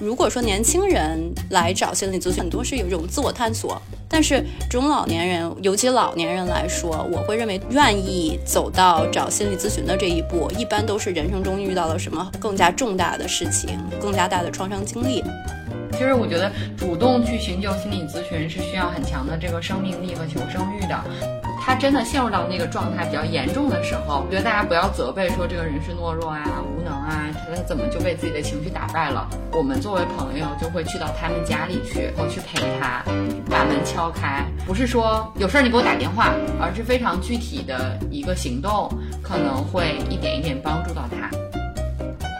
如果说年轻人来找心理咨询，很多是有一种自我探索。但是中老年人，尤其老年人来说，我会认为愿意走到找心理咨询的这一步，一般都是人生中遇到了什么更加重大的事情，更加大的创伤经历。其实我觉得主动去寻求心理咨询是需要很强的这个生命力和求生欲的。他真的陷入到那个状态比较严重的时候，我觉得大家不要责备说这个人是懦弱啊、无能啊，他怎么就被自己的情绪打败了？我们作为朋友就会去到他们家里去，然后去陪他，把门敲开，不是说有事儿你给我打电话，而是非常具体的一个行动，可能会一点一点帮助到他。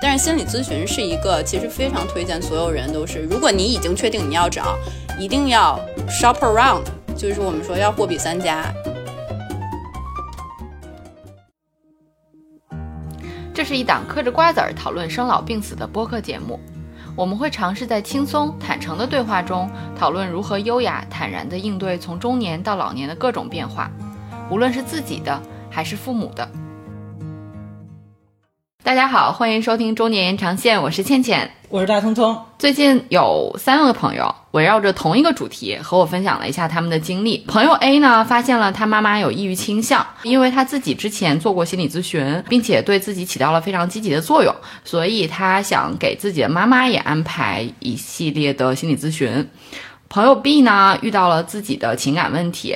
但是心理咨询是一个，其实非常推荐所有人都是，如果你已经确定你要找，一定要 shop around，就是我们说要货比三家。这是一档嗑着瓜子儿讨论生老病死的播客节目，我们会尝试在轻松坦诚的对话中，讨论如何优雅坦然地应对从中年到老年的各种变化，无论是自己的还是父母的。大家好，欢迎收听中年延长线，我是倩倩，我是大聪聪。最近有三个朋友围绕着同一个主题和我分享了一下他们的经历。朋友 A 呢，发现了他妈妈有抑郁倾向，因为他自己之前做过心理咨询，并且对自己起到了非常积极的作用，所以他想给自己的妈妈也安排一系列的心理咨询。朋友 B 呢，遇到了自己的情感问题。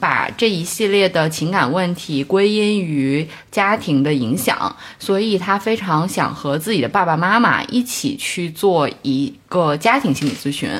把这一系列的情感问题归因于家庭的影响，所以他非常想和自己的爸爸妈妈一起去做一个家庭心理咨询。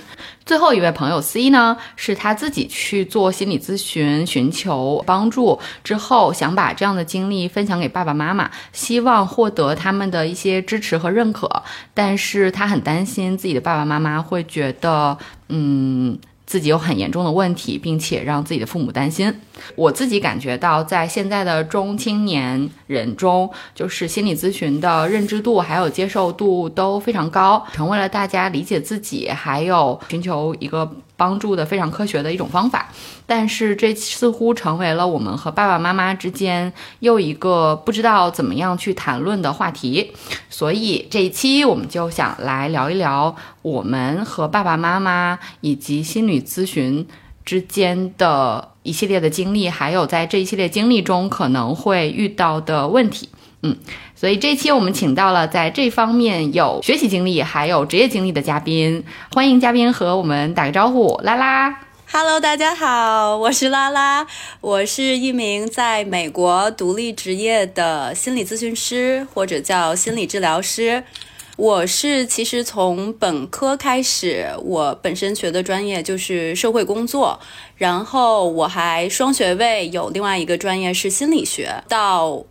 最后一位朋友 C 呢，是他自己去做心理咨询，寻求帮助之后，想把这样的经历分享给爸爸妈妈，希望获得他们的一些支持和认可。但是他很担心自己的爸爸妈妈会觉得，嗯。自己有很严重的问题，并且让自己的父母担心。我自己感觉到，在现在的中青年人中，就是心理咨询的认知度还有接受度都非常高，成为了大家理解自己还有寻求一个。帮助的非常科学的一种方法，但是这似乎成为了我们和爸爸妈妈之间又一个不知道怎么样去谈论的话题。所以这一期我们就想来聊一聊我们和爸爸妈妈以及心理咨询之间的一系列的经历，还有在这一系列经历中可能会遇到的问题。嗯，所以这期我们请到了在这方面有学习经历还有职业经历的嘉宾，欢迎嘉宾和我们打个招呼，拉拉。Hello，大家好，我是拉拉，我是一名在美国独立职业的心理咨询师，或者叫心理治疗师。我是其实从本科开始，我本身学的专业就是社会工作，然后我还双学位，有另外一个专业是心理学，到。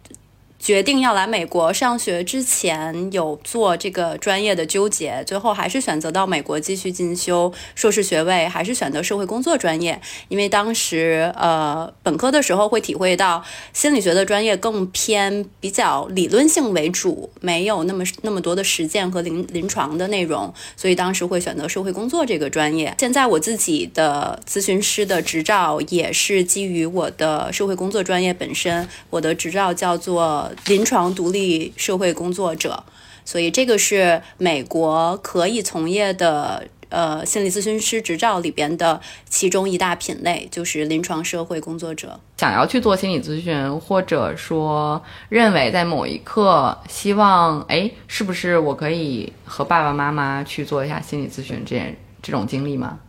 决定要来美国上学之前，有做这个专业的纠结，最后还是选择到美国继续进修硕士学位，还是选择社会工作专业。因为当时呃本科的时候会体会到心理学的专业更偏比较理论性为主，没有那么那么多的实践和临临床的内容，所以当时会选择社会工作这个专业。现在我自己的咨询师的执照也是基于我的社会工作专业本身，我的执照叫做。临床独立社会工作者，所以这个是美国可以从业的呃心理咨询师执照里边的其中一大品类，就是临床社会工作者。想要去做心理咨询，或者说认为在某一刻希望，哎，是不是我可以和爸爸妈妈去做一下心理咨询这这种经历吗？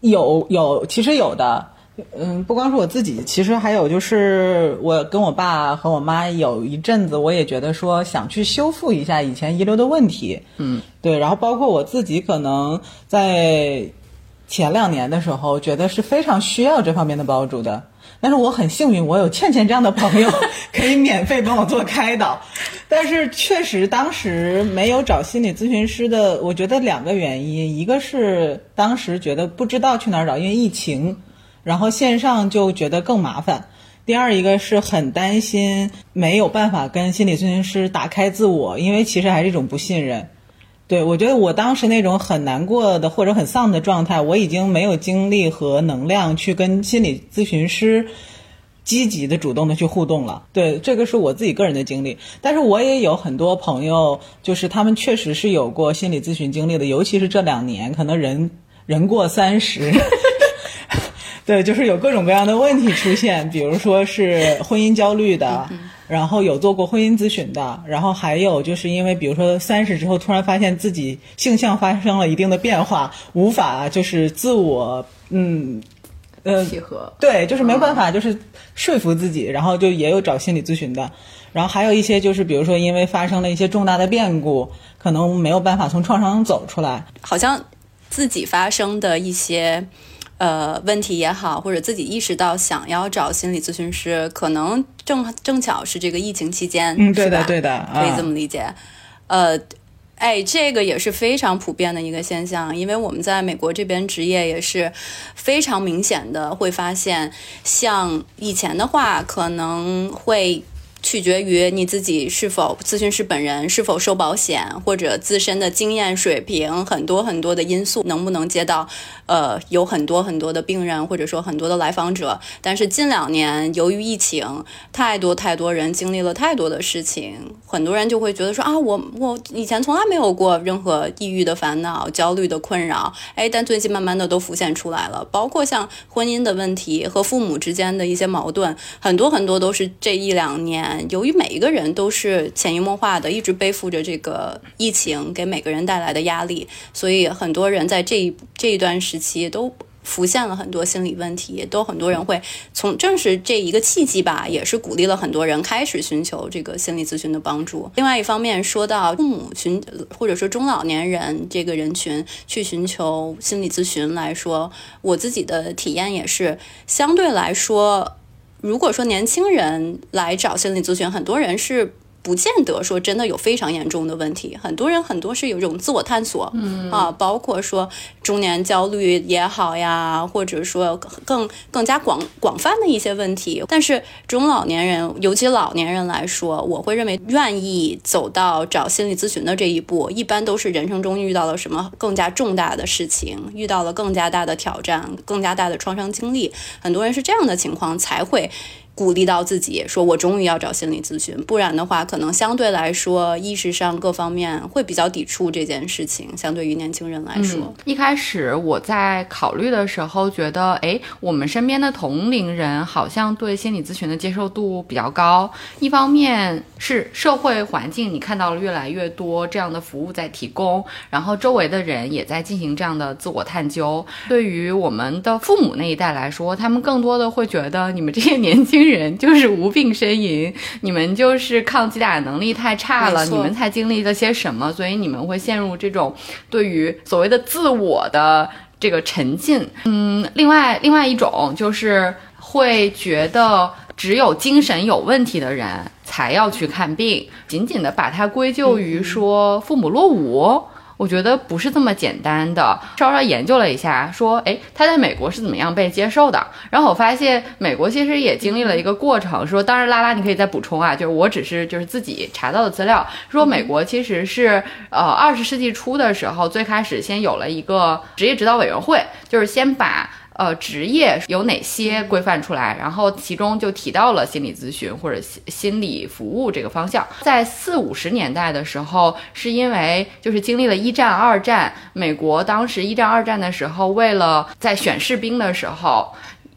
有有，其实有的。嗯，不光是我自己，其实还有就是我跟我爸和我妈有一阵子，我也觉得说想去修复一下以前遗留的问题。嗯，对，然后包括我自己，可能在前两年的时候，觉得是非常需要这方面的帮助的。但是我很幸运，我有倩倩这样的朋友，可以免费帮我做开导。但是确实当时没有找心理咨询师的，我觉得两个原因，一个是当时觉得不知道去哪儿找，因为疫情。然后线上就觉得更麻烦。第二一个是很担心没有办法跟心理咨询师打开自我，因为其实还是一种不信任。对我觉得我当时那种很难过的或者很丧的状态，我已经没有精力和能量去跟心理咨询师积极的、主动的去互动了。对，这个是我自己个人的经历，但是我也有很多朋友，就是他们确实是有过心理咨询经历的，尤其是这两年，可能人人过三十。对，就是有各种各样的问题出现，比如说是婚姻焦虑的，然后有做过婚姻咨询的，然后还有就是因为比如说三十之后突然发现自己性向发生了一定的变化，无法就是自我嗯呃契合，对，就是没有办法就是说服自己，然后就也有找心理咨询的，然后还有一些就是比如说因为发生了一些重大的变故，可能没有办法从创伤中走出来，好像自己发生的一些。呃，问题也好，或者自己意识到想要找心理咨询师，可能正正巧是这个疫情期间，嗯，对的，对的，可以这啊么理解。呃，哎，这个也是非常普遍的一个现象，因为我们在美国这边职业也是非常明显的会发现，像以前的话可能会。取决于你自己是否咨询师本人是否受保险，或者自身的经验水平，很多很多的因素，能不能接到，呃，有很多很多的病人，或者说很多的来访者。但是近两年由于疫情，太多太多人经历了太多的事情，很多人就会觉得说啊，我我以前从来没有过任何抑郁的烦恼、焦虑的困扰，哎，但最近慢慢的都浮现出来了，包括像婚姻的问题和父母之间的一些矛盾，很多很多都是这一两年，由于每一个人都是潜移默化的一直背负着这个疫情给每个人带来的压力，所以很多人在这一这一段时期都。浮现了很多心理问题，都很多人会从正是这一个契机吧，也是鼓励了很多人开始寻求这个心理咨询的帮助。另外一方面，说到父母寻或者说中老年人这个人群去寻求心理咨询来说，我自己的体验也是相对来说，如果说年轻人来找心理咨询，很多人是。不见得说真的有非常严重的问题，很多人很多是有一种自我探索，嗯啊，包括说中年焦虑也好呀，或者说更更加广广泛的一些问题。但是中老年人，尤其老年人来说，我会认为愿意走到找心理咨询的这一步，一般都是人生中遇到了什么更加重大的事情，遇到了更加大的挑战，更加大的创伤经历。很多人是这样的情况才会。鼓励到自己，说我终于要找心理咨询，不然的话，可能相对来说意识上各方面会比较抵触这件事情。相对于年轻人来说，一开始我在考虑的时候，觉得，哎，我们身边的同龄人好像对心理咨询的接受度比较高。一方面是社会环境，你看到了越来越多这样的服务在提供，然后周围的人也在进行这样的自我探究。对于我们的父母那一代来说，他们更多的会觉得你们这些年轻人就是无病呻吟，你们就是抗击打能力太差了，你们才经历了些什么，所以你们会陷入这种对于所谓的自我的这个沉浸。嗯，另外另外一种就是会觉得只有精神有问题的人才要去看病，仅仅的把它归咎于说父母落伍。我觉得不是这么简单的。稍稍研究了一下，说，哎，他在美国是怎么样被接受的？然后我发现美国其实也经历了一个过程。说，当然，拉拉你可以再补充啊，就是我只是就是自己查到的资料，说美国其实是呃二十世纪初的时候，最开始先有了一个职业指导委员会，就是先把。呃，职业有哪些规范出来？然后其中就提到了心理咨询或者心心理服务这个方向。在四五十年代的时候，是因为就是经历了一战、二战，美国当时一战、二战的时候，为了在选士兵的时候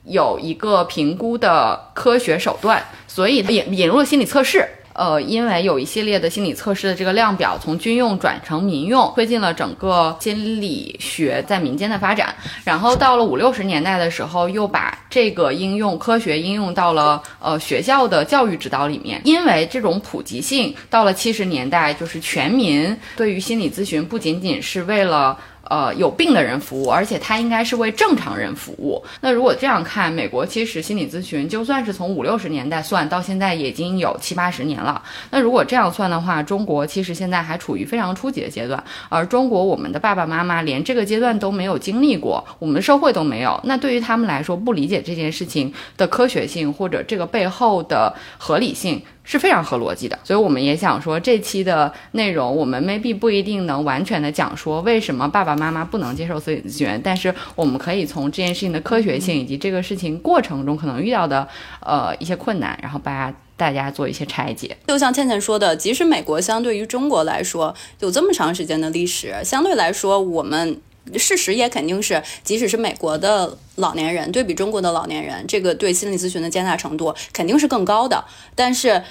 有一个评估的科学手段，所以引引入了心理测试。呃，因为有一系列的心理测试的这个量表从军用转成民用，推进了整个心理学在民间的发展。然后到了五六十年代的时候，又把这个应用科学应用到了呃学校的教育指导里面。因为这种普及性，到了七十年代，就是全民对于心理咨询不仅仅是为了。呃，有病的人服务，而且他应该是为正常人服务。那如果这样看，美国其实心理咨询就算是从五六十年代算到现在，已经有七八十年了。那如果这样算的话，中国其实现在还处于非常初级的阶段，而中国我们的爸爸妈妈连这个阶段都没有经历过，我们的社会都没有。那对于他们来说，不理解这件事情的科学性或者这个背后的合理性。是非常合逻辑的，所以我们也想说，这期的内容我们 maybe 不一定能完全的讲说为什么爸爸妈妈不能接受心理咨询，但是我们可以从这件事情的科学性以及这个事情过程中可能遇到的呃一些困难，然后把大家大家做一些拆解。就像倩倩说的，即使美国相对于中国来说有这么长时间的历史，相对来说我们。事实也肯定是，即使是美国的老年人对比中国的老年人，这个对心理咨询的接纳程度肯定是更高的。但是，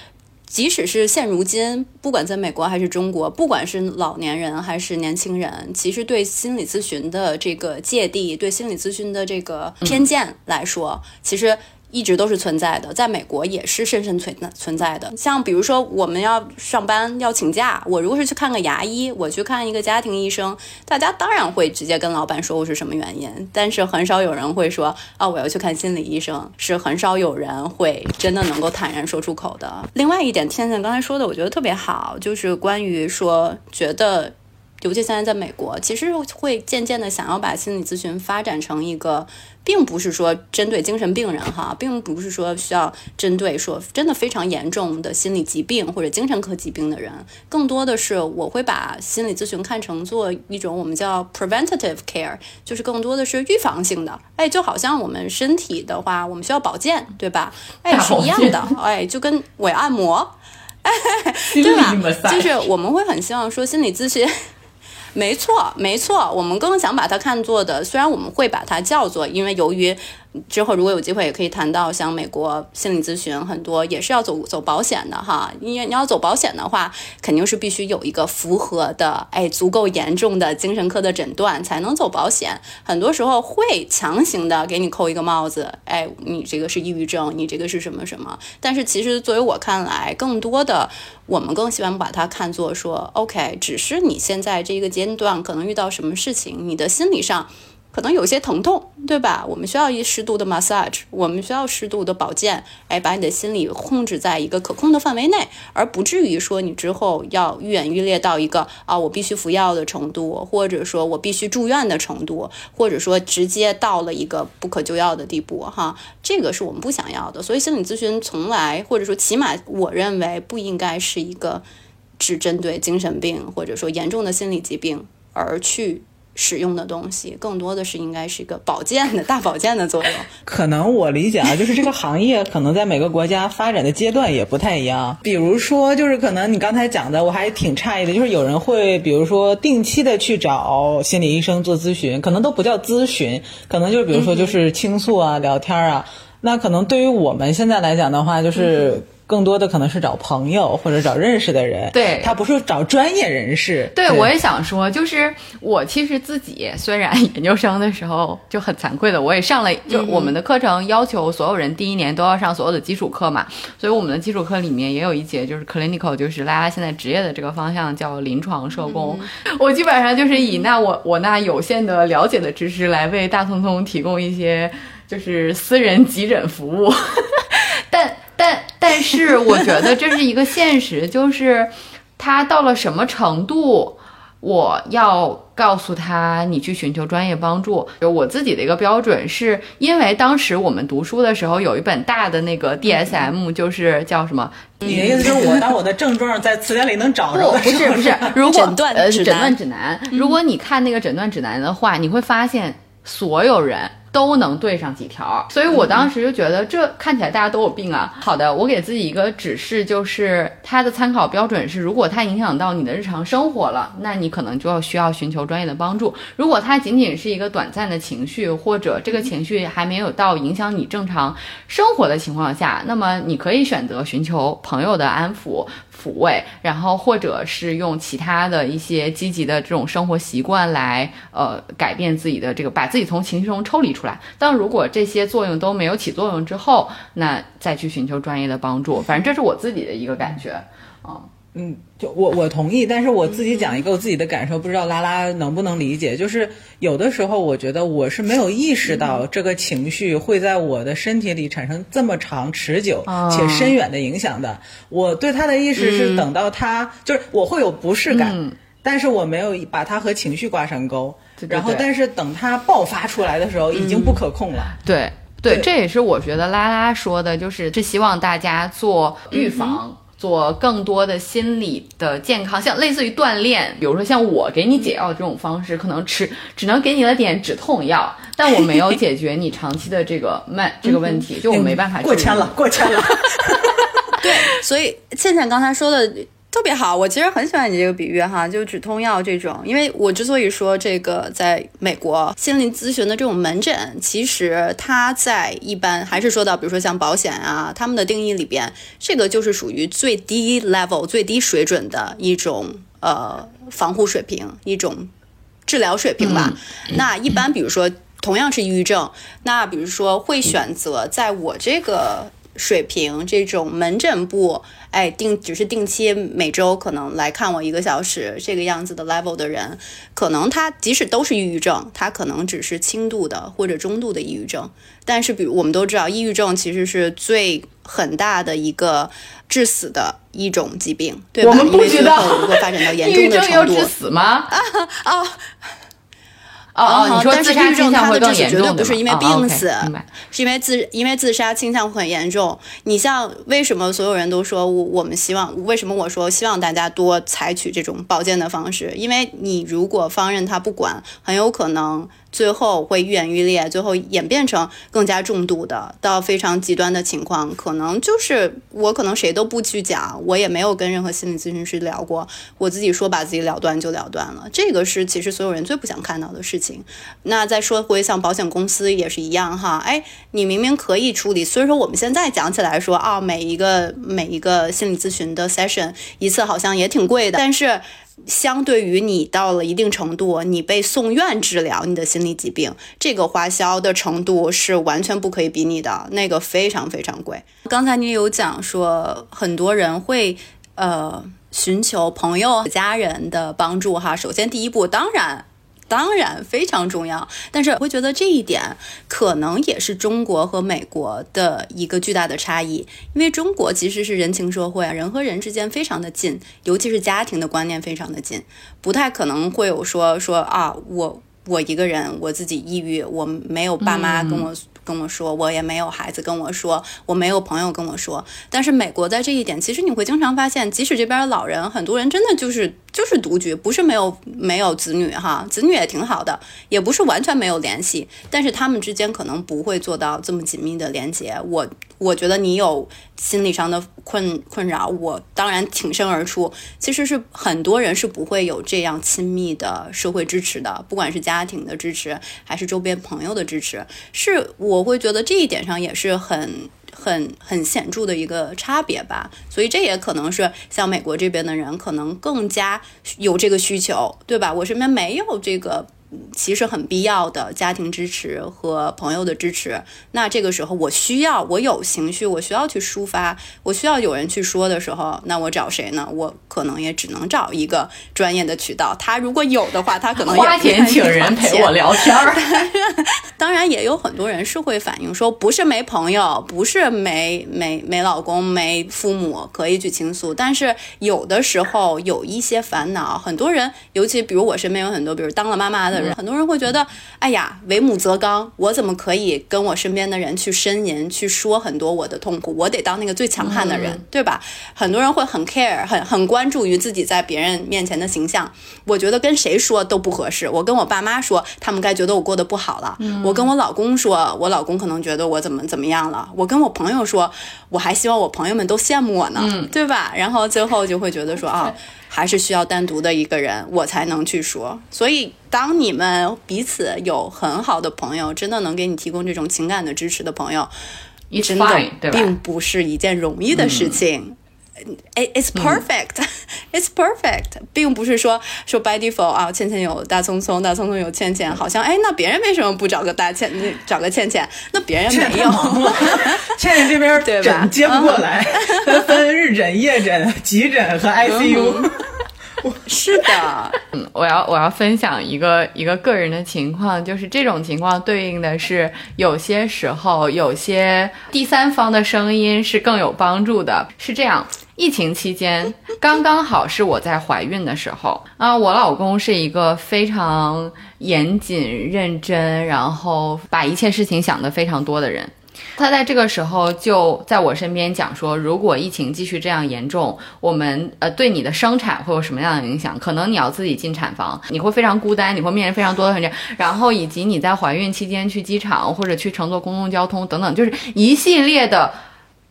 即使是现如今，不管在美国还是中国，不管是老年人还是年轻人，其实对心理咨询的这个芥蒂，对心理咨询的这个偏见来说，其实。一直都是存在的，在美国也是深深存存在的。像比如说，我们要上班要请假，我如果是去看个牙医，我去看一个家庭医生，大家当然会直接跟老板说我是什么原因，但是很少有人会说啊我要去看心理医生，是很少有人会真的能够坦然说出口的。另外一点，天天刚才说的，我觉得特别好，就是关于说觉得。尤其现在在美国，其实会渐渐的想要把心理咨询发展成一个，并不是说针对精神病人哈，并不是说需要针对说真的非常严重的心理疾病或者精神科疾病的人，更多的是我会把心理咨询看成做一种我们叫 preventative care，就是更多的是预防性的。哎，就好像我们身体的话，我们需要保健，对吧？哎，是一样的。哎，就跟伪按摩，对吧？就是我们会很希望说心理咨询。没错，没错，我们更想把它看作的，虽然我们会把它叫做，因为由于。之后如果有机会也可以谈到，像美国心理咨询很多也是要走走保险的哈，因为你要走保险的话，肯定是必须有一个符合的，哎，足够严重的精神科的诊断才能走保险。很多时候会强行的给你扣一个帽子，哎，你这个是抑郁症，你这个是什么什么。但是其实作为我看来，更多的我们更希望把它看作说，OK，只是你现在这个阶段可能遇到什么事情，你的心理上。可能有些疼痛，对吧？我们需要一适度的 massage，我们需要适度的保健，哎，把你的心理控制在一个可控的范围内，而不至于说你之后要愈演愈烈到一个啊，我必须服药的程度，或者说我必须住院的程度，或者说直接到了一个不可救药的地步，哈，这个是我们不想要的。所以心理咨询从来，或者说起码我认为不应该是一个只针对精神病或者说严重的心理疾病而去。使用的东西更多的是应该是一个保健的大保健的作用。可能我理解啊，就是这个行业可能在每个国家发展的阶段也不太一样。比如说，就是可能你刚才讲的，我还挺诧异的，就是有人会比如说定期的去找心理医生做咨询，可能都不叫咨询，可能就是比如说就是倾诉啊、聊天啊。那可能对于我们现在来讲的话，就是。更多的可能是找朋友或者找认识的人，对。他不是找专业人士。对，我也想说，就是我其实自己虽然研究生的时候就很惭愧的，我也上了，就我们的课程要求所有人第一年都要上所有的基础课嘛，所以我们的基础课里面也有一节就是 clinical，就是拉拉现在职业的这个方向叫临床社工。我基本上就是以那我我那有限的了解的知识来为大聪聪提供一些就是私人急诊服务，但。但但是，我觉得这是一个现实，就是他到了什么程度，我要告诉他你去寻求专业帮助。就我自己的一个标准，是因为当时我们读书的时候有一本大的那个 DSM，就是叫什么？你的意思是我当我的症状在词典里能找着？不是不是，如果诊断呃诊断指南，如果你看那个诊断指南的话，你会发现所有人。都能对上几条，所以我当时就觉得这看起来大家都有病啊。好的，我给自己一个指示，就是它的参考标准是，如果它影响到你的日常生活了，那你可能就要需要寻求专业的帮助。如果它仅仅是一个短暂的情绪，或者这个情绪还没有到影响你正常生活的情况下，那么你可以选择寻求朋友的安抚。抚慰，然后或者是用其他的一些积极的这种生活习惯来，呃，改变自己的这个，把自己从情绪中抽离出来。但如果这些作用都没有起作用之后，那再去寻求专业的帮助。反正这是我自己的一个感觉，嗯，就我我同意，但是我自己讲一个我自己的感受，不知道拉拉能不能理解。就是有的时候，我觉得我是没有意识到这个情绪会在我的身体里产生这么长、持久且深远的影响的。我对他的意识是等到他就是我会有不适感，但是我没有把它和情绪挂上钩。然后，但是等它爆发出来的时候，已经不可控了。对对，这也是我觉得拉拉说的，就是是希望大家做预防。做更多的心理的健康，像类似于锻炼，比如说像我给你解药这种方式，可能吃只能给你了点止痛药，但我没有解决你长期的这个慢 这个问题，就我没办法过签了，过签了。对，所以倩倩刚才说的。特别好，我其实很喜欢你这个比喻哈，就止痛药这种，因为我之所以说这个，在美国心理咨询的这种门诊，其实它在一般还是说到，比如说像保险啊，他们的定义里边，这个就是属于最低 level、最低水准的一种呃防护水平，一种治疗水平吧。那一般比如说同样是抑郁症，那比如说会选择在我这个。水平这种门诊部，哎，定只是定期每周可能来看我一个小时这个样子的 level 的人，可能他即使都是抑郁症，他可能只是轻度的或者中度的抑郁症。但是，比如我们都知道，抑郁症其实是最很大的一个致死的一种疾病，对吧？我们不知道如果发展到严重的程度，致死吗？啊 啊！哦，你说自杀倾向会更严重，绝对不是因为病死，是因为自因为自杀倾向会很严重。你像为什么所有人都说我我们希望，为什么我说希望大家多采取这种保健的方式？因为你如果放任他不管，很有可能。最后会愈演愈烈，最后演变成更加重度的，到非常极端的情况，可能就是我可能谁都不去讲，我也没有跟任何心理咨询师聊过，我自己说把自己了断就了断了，这个是其实所有人最不想看到的事情。那再说回像保险公司也是一样哈，哎，你明明可以处理，所以说我们现在讲起来说啊，每一个每一个心理咨询的 session 一次好像也挺贵的，但是。相对于你到了一定程度，你被送院治疗你的心理疾病，这个花销的程度是完全不可以比拟的，那个非常非常贵。刚才你有讲说，很多人会呃寻求朋友、家人的帮助哈。首先第一步，当然。当然非常重要，但是我会觉得这一点可能也是中国和美国的一个巨大的差异，因为中国其实是人情社会啊，人和人之间非常的近，尤其是家庭的观念非常的近，不太可能会有说说啊，我我一个人我自己抑郁，我没有爸妈跟我。跟我说，我也没有孩子跟我说，我没有朋友跟我说。但是美国在这一点，其实你会经常发现，即使这边的老人，很多人真的就是就是独居，不是没有没有子女哈，子女也挺好的，也不是完全没有联系，但是他们之间可能不会做到这么紧密的连接。我。我觉得你有心理上的困困扰，我当然挺身而出。其实是很多人是不会有这样亲密的社会支持的，不管是家庭的支持，还是周边朋友的支持，是我会觉得这一点上也是很很很显著的一个差别吧。所以这也可能是像美国这边的人可能更加有这个需求，对吧？我身边没有这个。其实很必要的家庭支持和朋友的支持。那这个时候，我需要我有情绪，我需要去抒发，我需要有人去说的时候，那我找谁呢？我可能也只能找一个专业的渠道。他如果有的话，他可能花钱请人陪我聊天儿。当然，也有很多人是会反映说，不是没朋友，不是没没没老公、没父母可以去倾诉，但是有的时候有一些烦恼，很多人，尤其比如我身边有很多，比如当了妈妈的。很多人会觉得，哎呀，为母则刚，我怎么可以跟我身边的人去呻吟，去说很多我的痛苦？我得当那个最强悍的人，对吧？很多人会很 care，很很关注于自己在别人面前的形象。我觉得跟谁说都不合适。我跟我爸妈说，他们该觉得我过得不好了；我跟我老公说，我老公可能觉得我怎么怎么样了；我跟我朋友说，我还希望我朋友们都羡慕我呢，对吧？然后最后就会觉得说啊。还是需要单独的一个人，我才能去说。所以，当你们彼此有很好的朋友，真的能给你提供这种情感的支持的朋友，真的并不是一件容易的事情。It's perfect, it's perfect，并不是说说 by default 啊，倩倩有大聪聪，大聪聪有倩倩，好像哎，那别人为什么不找个大倩，找个倩倩？那别人没有，倩倩这边对吧接不过来，分日诊、夜诊、急诊和 ICU。是的，嗯，我要我要分享一个一个个人的情况，就是这种情况对应的是，有些时候有些第三方的声音是更有帮助的。是这样，疫情期间刚刚好是我在怀孕的时候啊，我老公是一个非常严谨认真，然后把一切事情想得非常多的人。他在这个时候就在我身边讲说，如果疫情继续这样严重，我们呃对你的生产会有什么样的影响？可能你要自己进产房，你会非常孤单，你会面临非常多的挑战，然后以及你在怀孕期间去机场或者去乘坐公共交通等等，就是一系列的。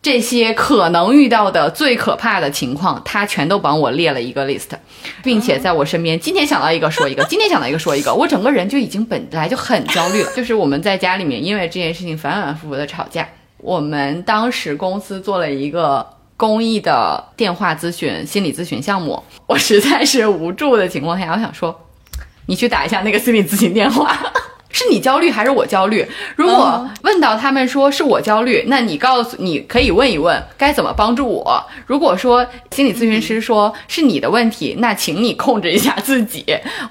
这些可能遇到的最可怕的情况，他全都帮我列了一个 list，并且在我身边，今天想到一个说一个，今天想到一个说一个，我整个人就已经本来就很焦虑了。就是我们在家里面因为这件事情反反复复的吵架。我们当时公司做了一个公益的电话咨询心理咨询项目，我实在是无助的情况下，我想说，你去打一下那个心理咨询电话。是你焦虑还是我焦虑？如果问到他们说是我焦虑，那你告诉你可以问一问该怎么帮助我。如果说心理咨询师说是你的问题，那请你控制一下自己。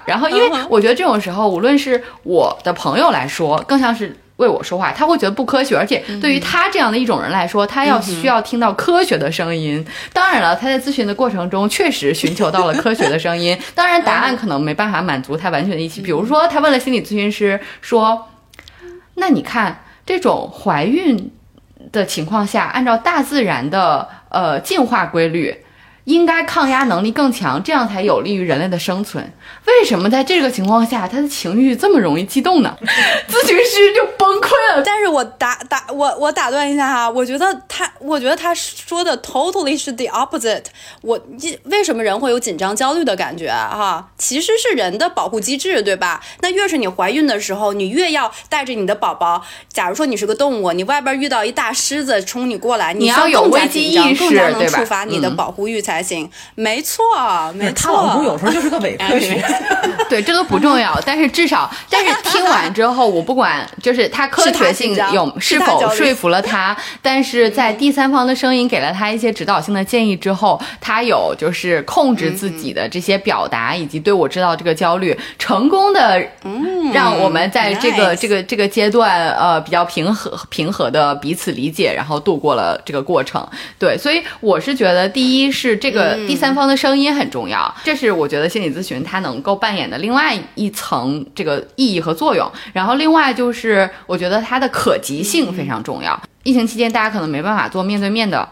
然后，因为我觉得这种时候，无论是我的朋友来说，更像是。为我说话，他会觉得不科学，而且对于他这样的一种人来说，他要需要听到科学的声音。当然了，他在咨询的过程中确实寻求到了科学的声音，当然答案可能没办法满足他完全的预期。比如说，他问了心理咨询师说：“那你看这种怀孕的情况下，按照大自然的呃进化规律。”应该抗压能力更强，这样才有利于人类的生存。为什么在这个情况下，他的情绪这么容易激动呢？咨询师就崩溃了。但是我打打我我打断一下哈，我觉得他，我觉得他说的 totally 是 the opposite。我为什么人会有紧张焦虑的感觉哈？其实是人的保护机制，对吧？那越是你怀孕的时候，你越要带着你的宝宝。假如说你是个动物，你外边遇到一大狮子冲你过来，你要有危机意识，更加能触发你的保护欲才。还行，没错，没错。他老公有时候就是个伪科学，对，这都不重要。但是至少，但是听完之后，我不管，就是他科学性有是否说服了他，但是在第三方的声音给了他一些指导性的建议之后，他有就是控制自己的这些表达，以及对我知道这个焦虑，成功的让我们在这个这个这个阶段呃比较平和平和的彼此理解，然后度过了这个过程。对，所以我是觉得第一是。这个第三方的声音很重要，这是我觉得心理咨询它能够扮演的另外一层这个意义和作用。然后另外就是，我觉得它的可及性非常重要。疫情期间，大家可能没办法做面对面的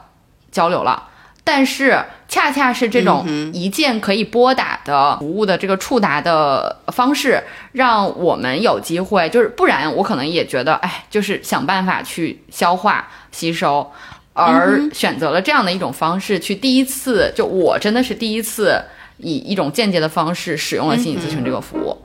交流了，但是恰恰是这种一键可以拨打的服务的这个触达的方式，让我们有机会，就是不然我可能也觉得，哎，就是想办法去消化吸收。而选择了这样的一种方式去第一次，就我真的是第一次以一种间接的方式使用了心理咨询这个服务。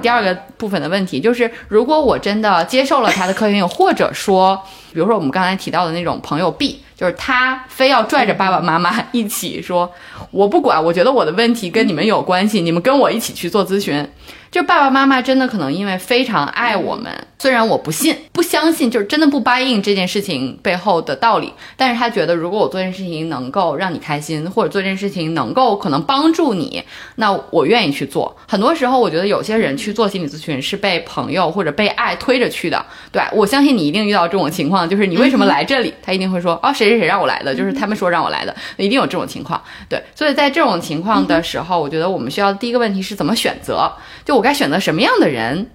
第二个部分的问题就是，如果我真的接受了他的科学性，或者说，比如说我们刚才提到的那种朋友 B，就是他非要拽着爸爸妈妈一起说，我不管，我觉得我的问题跟你们有关系，你们跟我一起去做咨询。就爸爸妈妈真的可能因为非常爱我们，虽然我不信、不相信，就是真的不答应这件事情背后的道理，但是他觉得如果我做这件事情能够让你开心，或者做这件事情能够可能帮助你，那我愿意去做。很多时候，我觉得有些人去做心理咨询是被朋友或者被爱推着去的。对我相信你一定遇到这种情况，就是你为什么来这里？他一定会说哦，谁谁谁让我来的，就是他们说让我来的，一定有这种情况。对，所以在这种情况的时候，我觉得我们需要第一个问题是怎么选择？就我该选择什么样的人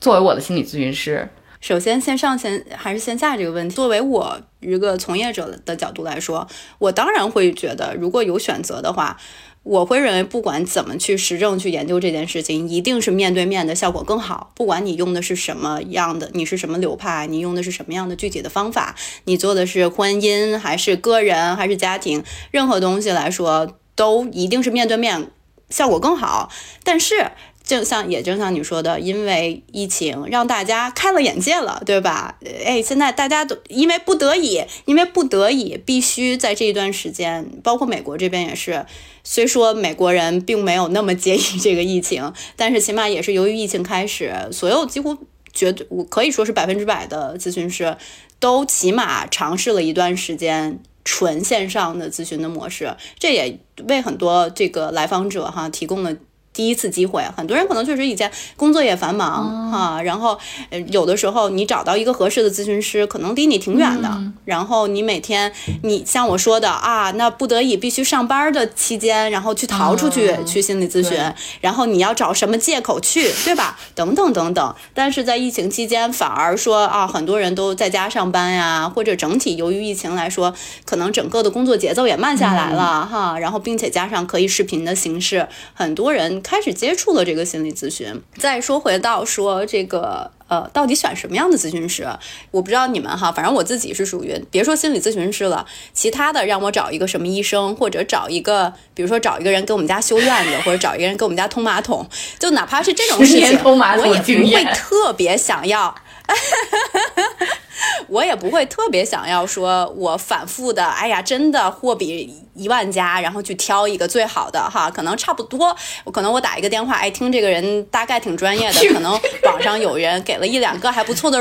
作为我的心理咨询师？首先，线上线还是线下这个问题，作为我一个从业者的角度来说，我当然会觉得，如果有选择的话，我会认为不管怎么去实证去研究这件事情，一定是面对面的效果更好。不管你用的是什么样的，你是什么流派，你用的是什么样的具体的方法，你做的是婚姻还是个人还是家庭，任何东西来说，都一定是面对面效果更好。但是。就像也就像你说的，因为疫情让大家开了眼界了，对吧？哎，现在大家都因为不得已，因为不得已必须在这一段时间，包括美国这边也是，虽说美国人并没有那么介意这个疫情，但是起码也是由于疫情开始，所有几乎绝对我可以说是百分之百的咨询师都起码尝试了一段时间纯线上的咨询的模式，这也为很多这个来访者哈提供了。第一次机会，很多人可能确实以前工作也繁忙哈，然后呃有的时候你找到一个合适的咨询师，可能离你挺远的，然后你每天你像我说的啊，那不得已必须上班的期间，然后去逃出去去心理咨询，然后你要找什么借口去，对吧？等等等等。但是在疫情期间，反而说啊，很多人都在家上班呀，或者整体由于疫情来说，可能整个的工作节奏也慢下来了哈，然后并且加上可以视频的形式，很多人。开始接触了这个心理咨询。再说回到说这个呃，到底选什么样的咨询师？我不知道你们哈，反正我自己是属于别说心理咨询师了，其他的让我找一个什么医生，或者找一个，比如说找一个人给我们家修院子，或者找一个人给我们家通马桶，就哪怕是这种事情，我也不会特别想要。我也不会特别想要说，我反复的，哎呀，真的货比一万家，然后去挑一个最好的哈，可能差不多。可能我打一个电话，哎，听这个人大概挺专业的，可能网上有人给了一两个还不错的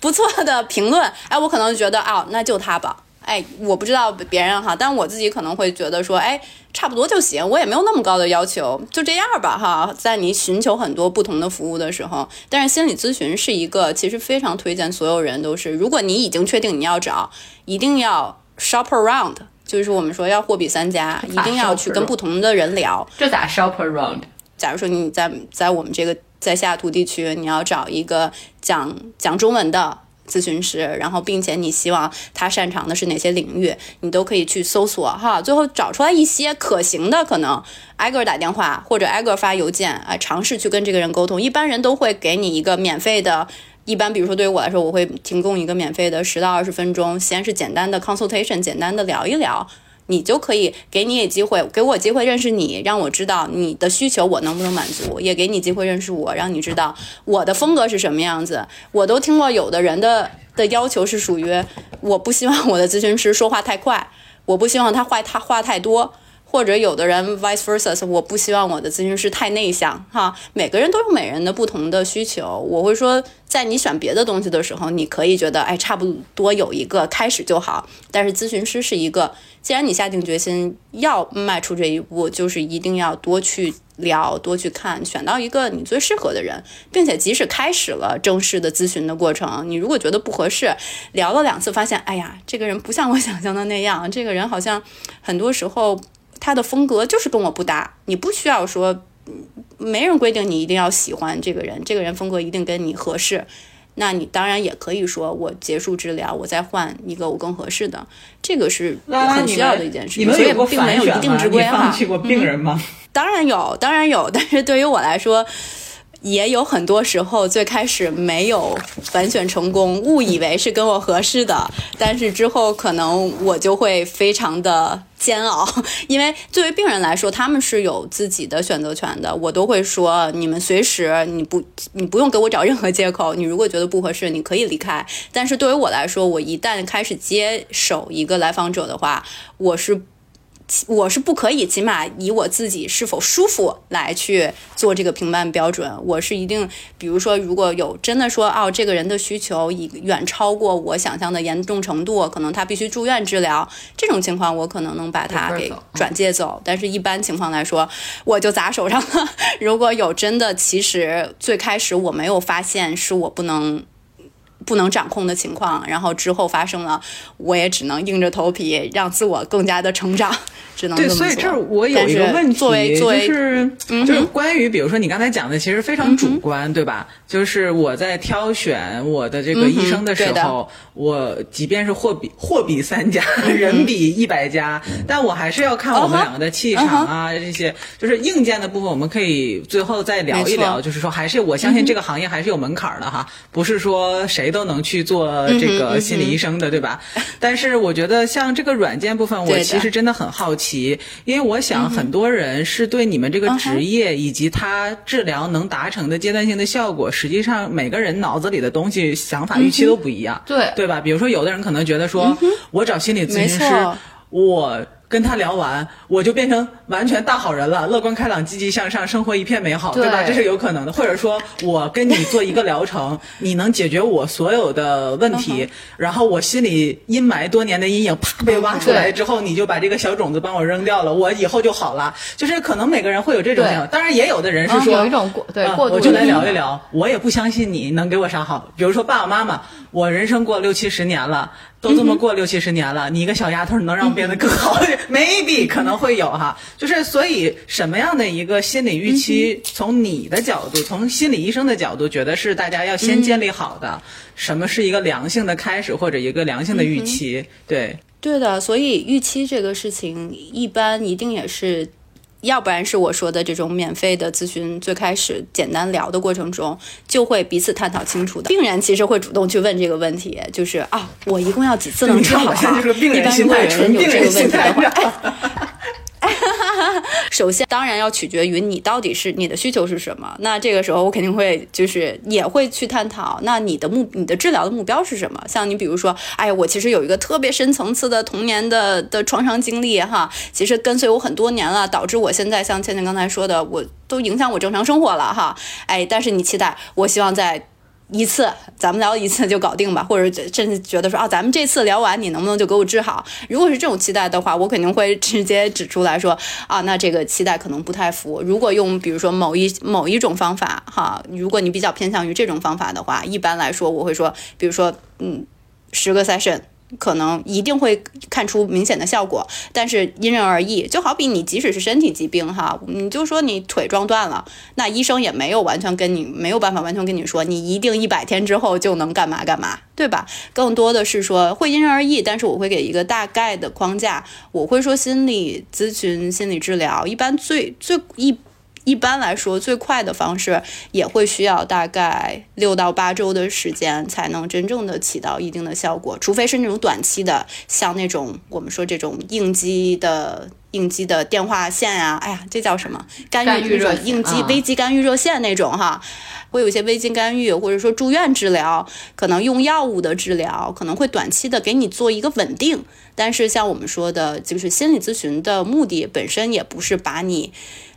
不错的评论，哎，我可能觉得啊，那就他吧。哎，我不知道别人哈，但我自己可能会觉得说，哎，差不多就行，我也没有那么高的要求，就这样吧哈。在你寻求很多不同的服务的时候，但是心理咨询是一个，其实非常推荐所有人都是，如果你已经确定你要找，一定要 shop around，就是我们说要货比三家，一定要去跟不同的人聊。这咋 shop around？假如说你在在我们这个在西雅图地区，你要找一个讲讲中文的。咨询师，然后并且你希望他擅长的是哪些领域，你都可以去搜索哈，最后找出来一些可行的，可能挨个打电话或者挨个发邮件啊，尝试去跟这个人沟通。一般人都会给你一个免费的，一般比如说对于我来说，我会提供一个免费的十到二十分钟，先是简单的 consultation，简单的聊一聊。你就可以给你也机会，给我机会认识你，让我知道你的需求我能不能满足，也给你机会认识我，让你知道我的风格是什么样子。我都听过有的人的的要求是属于，我不希望我的咨询师说话太快，我不希望他话他话太多。或者有的人 vice versa，我不希望我的咨询师太内向哈。每个人都有每人的不同的需求。我会说，在你选别的东西的时候，你可以觉得哎，差不多有一个开始就好。但是咨询师是一个，既然你下定决心要迈出这一步，就是一定要多去聊，多去看，选到一个你最适合的人，并且即使开始了正式的咨询的过程，你如果觉得不合适，聊了两次发现，哎呀，这个人不像我想象的那样，这个人好像很多时候。他的风格就是跟我不搭，你不需要说，没人规定你一定要喜欢这个人，这个人风格一定跟你合适，那你当然也可以说我结束治疗，我再换一个我更合适的，这个是很需要的一件事情，所以并没有一定之规哈。放弃过病人吗？当然有，当然有，但是对于我来说。也有很多时候，最开始没有反选成功，误以为是跟我合适的，但是之后可能我就会非常的煎熬，因为作为病人来说，他们是有自己的选择权的，我都会说，你们随时你不你不用给我找任何借口，你如果觉得不合适，你可以离开。但是对于我来说，我一旦开始接手一个来访者的话，我是。我是不可以，起码以我自己是否舒服来去做这个评判标准。我是一定，比如说，如果有真的说，哦，这个人的需求已远超过我想象的严重程度，可能他必须住院治疗，这种情况我可能能把他给转介走。但是，一般情况来说，我就砸手上了。如果有真的，其实最开始我没有发现是我不能。不能掌控的情况，然后之后发生了，我也只能硬着头皮让自我更加的成长，只能对。所以这儿我有一个问题，就是就是关于比如说你刚才讲的，其实非常主观，对吧？就是我在挑选我的这个医生的时候，我即便是货比货比三家，人比一百家，但我还是要看我们两个的气场啊，这些就是硬件的部分，我们可以最后再聊一聊。就是说，还是我相信这个行业还是有门槛的哈，不是说谁。都能去做这个心理医生的，对吧？但是我觉得像这个软件部分，我其实真的很好奇，因为我想很多人是对你们这个职业以及它治疗能达成的阶段性的效果，实际上每个人脑子里的东西、想法、预期都不一样，对对吧？比如说，有的人可能觉得说，我找心理咨询师，我。跟他聊完，我就变成完全大好人了，乐观开朗、积极向上，生活一片美好，对吧？这是有可能的。或者说我跟你做一个疗程，你能解决我所有的问题，然后我心里阴霾多年的阴影啪被挖出来之后，你就把这个小种子帮我扔掉了，我以后就好了。就是可能每个人会有这种想法，当然也有的人是说有一种过对过度，我就来聊一聊，我也不相信你能给我啥好。比如说爸爸妈妈，我人生过六七十年了。都这么过六七十年了，你一个小丫头能让我变得更好？Maybe 可能会有哈，就是所以什么样的一个心理预期，从你的角度，从心理医生的角度，觉得是大家要先建立好的。什么是一个良性的开始或者一个良性的预期？对，对的。所以预期这个事情，一般一定也是。要不然是我说的这种免费的咨询，最开始简单聊的过程中，就会彼此探讨清楚的。病人其实会主动去问这个问题，就是啊，我一共要几次能治好？一般如果有人有这个问题的话。首先，当然要取决于你到底是你的需求是什么。那这个时候，我肯定会就是也会去探讨，那你的目你的治疗的目标是什么？像你比如说，哎，我其实有一个特别深层次的童年的的创伤经历哈，其实跟随我很多年了，导致我现在像倩倩刚才说的，我都影响我正常生活了哈。哎，但是你期待，我希望在。一次，咱们聊一次就搞定吧，或者甚至觉得说啊，咱们这次聊完，你能不能就给我治好？如果是这种期待的话，我肯定会直接指出来说啊，那这个期待可能不太符。如果用比如说某一某一种方法哈，如果你比较偏向于这种方法的话，一般来说我会说，比如说嗯，十个 session。可能一定会看出明显的效果，但是因人而异。就好比你即使是身体疾病哈，你就说你腿撞断了，那医生也没有完全跟你没有办法完全跟你说，你一定一百天之后就能干嘛干嘛，对吧？更多的是说会因人而异，但是我会给一个大概的框架。我会说心理咨询、心理治疗一般最最一。一般来说，最快的方式也会需要大概六到八周的时间，才能真正的起到一定的效果。除非是那种短期的，像那种我们说这种应激的应激的电话线啊，哎呀，这叫什么？干预热应激危机干预热线那种哈，会有一些危机干预，或者说住院治疗，可能用药物的治疗，可能会短期的给你做一个稳定。但是像我们说的，就是心理咨询的目的本身也不是把你。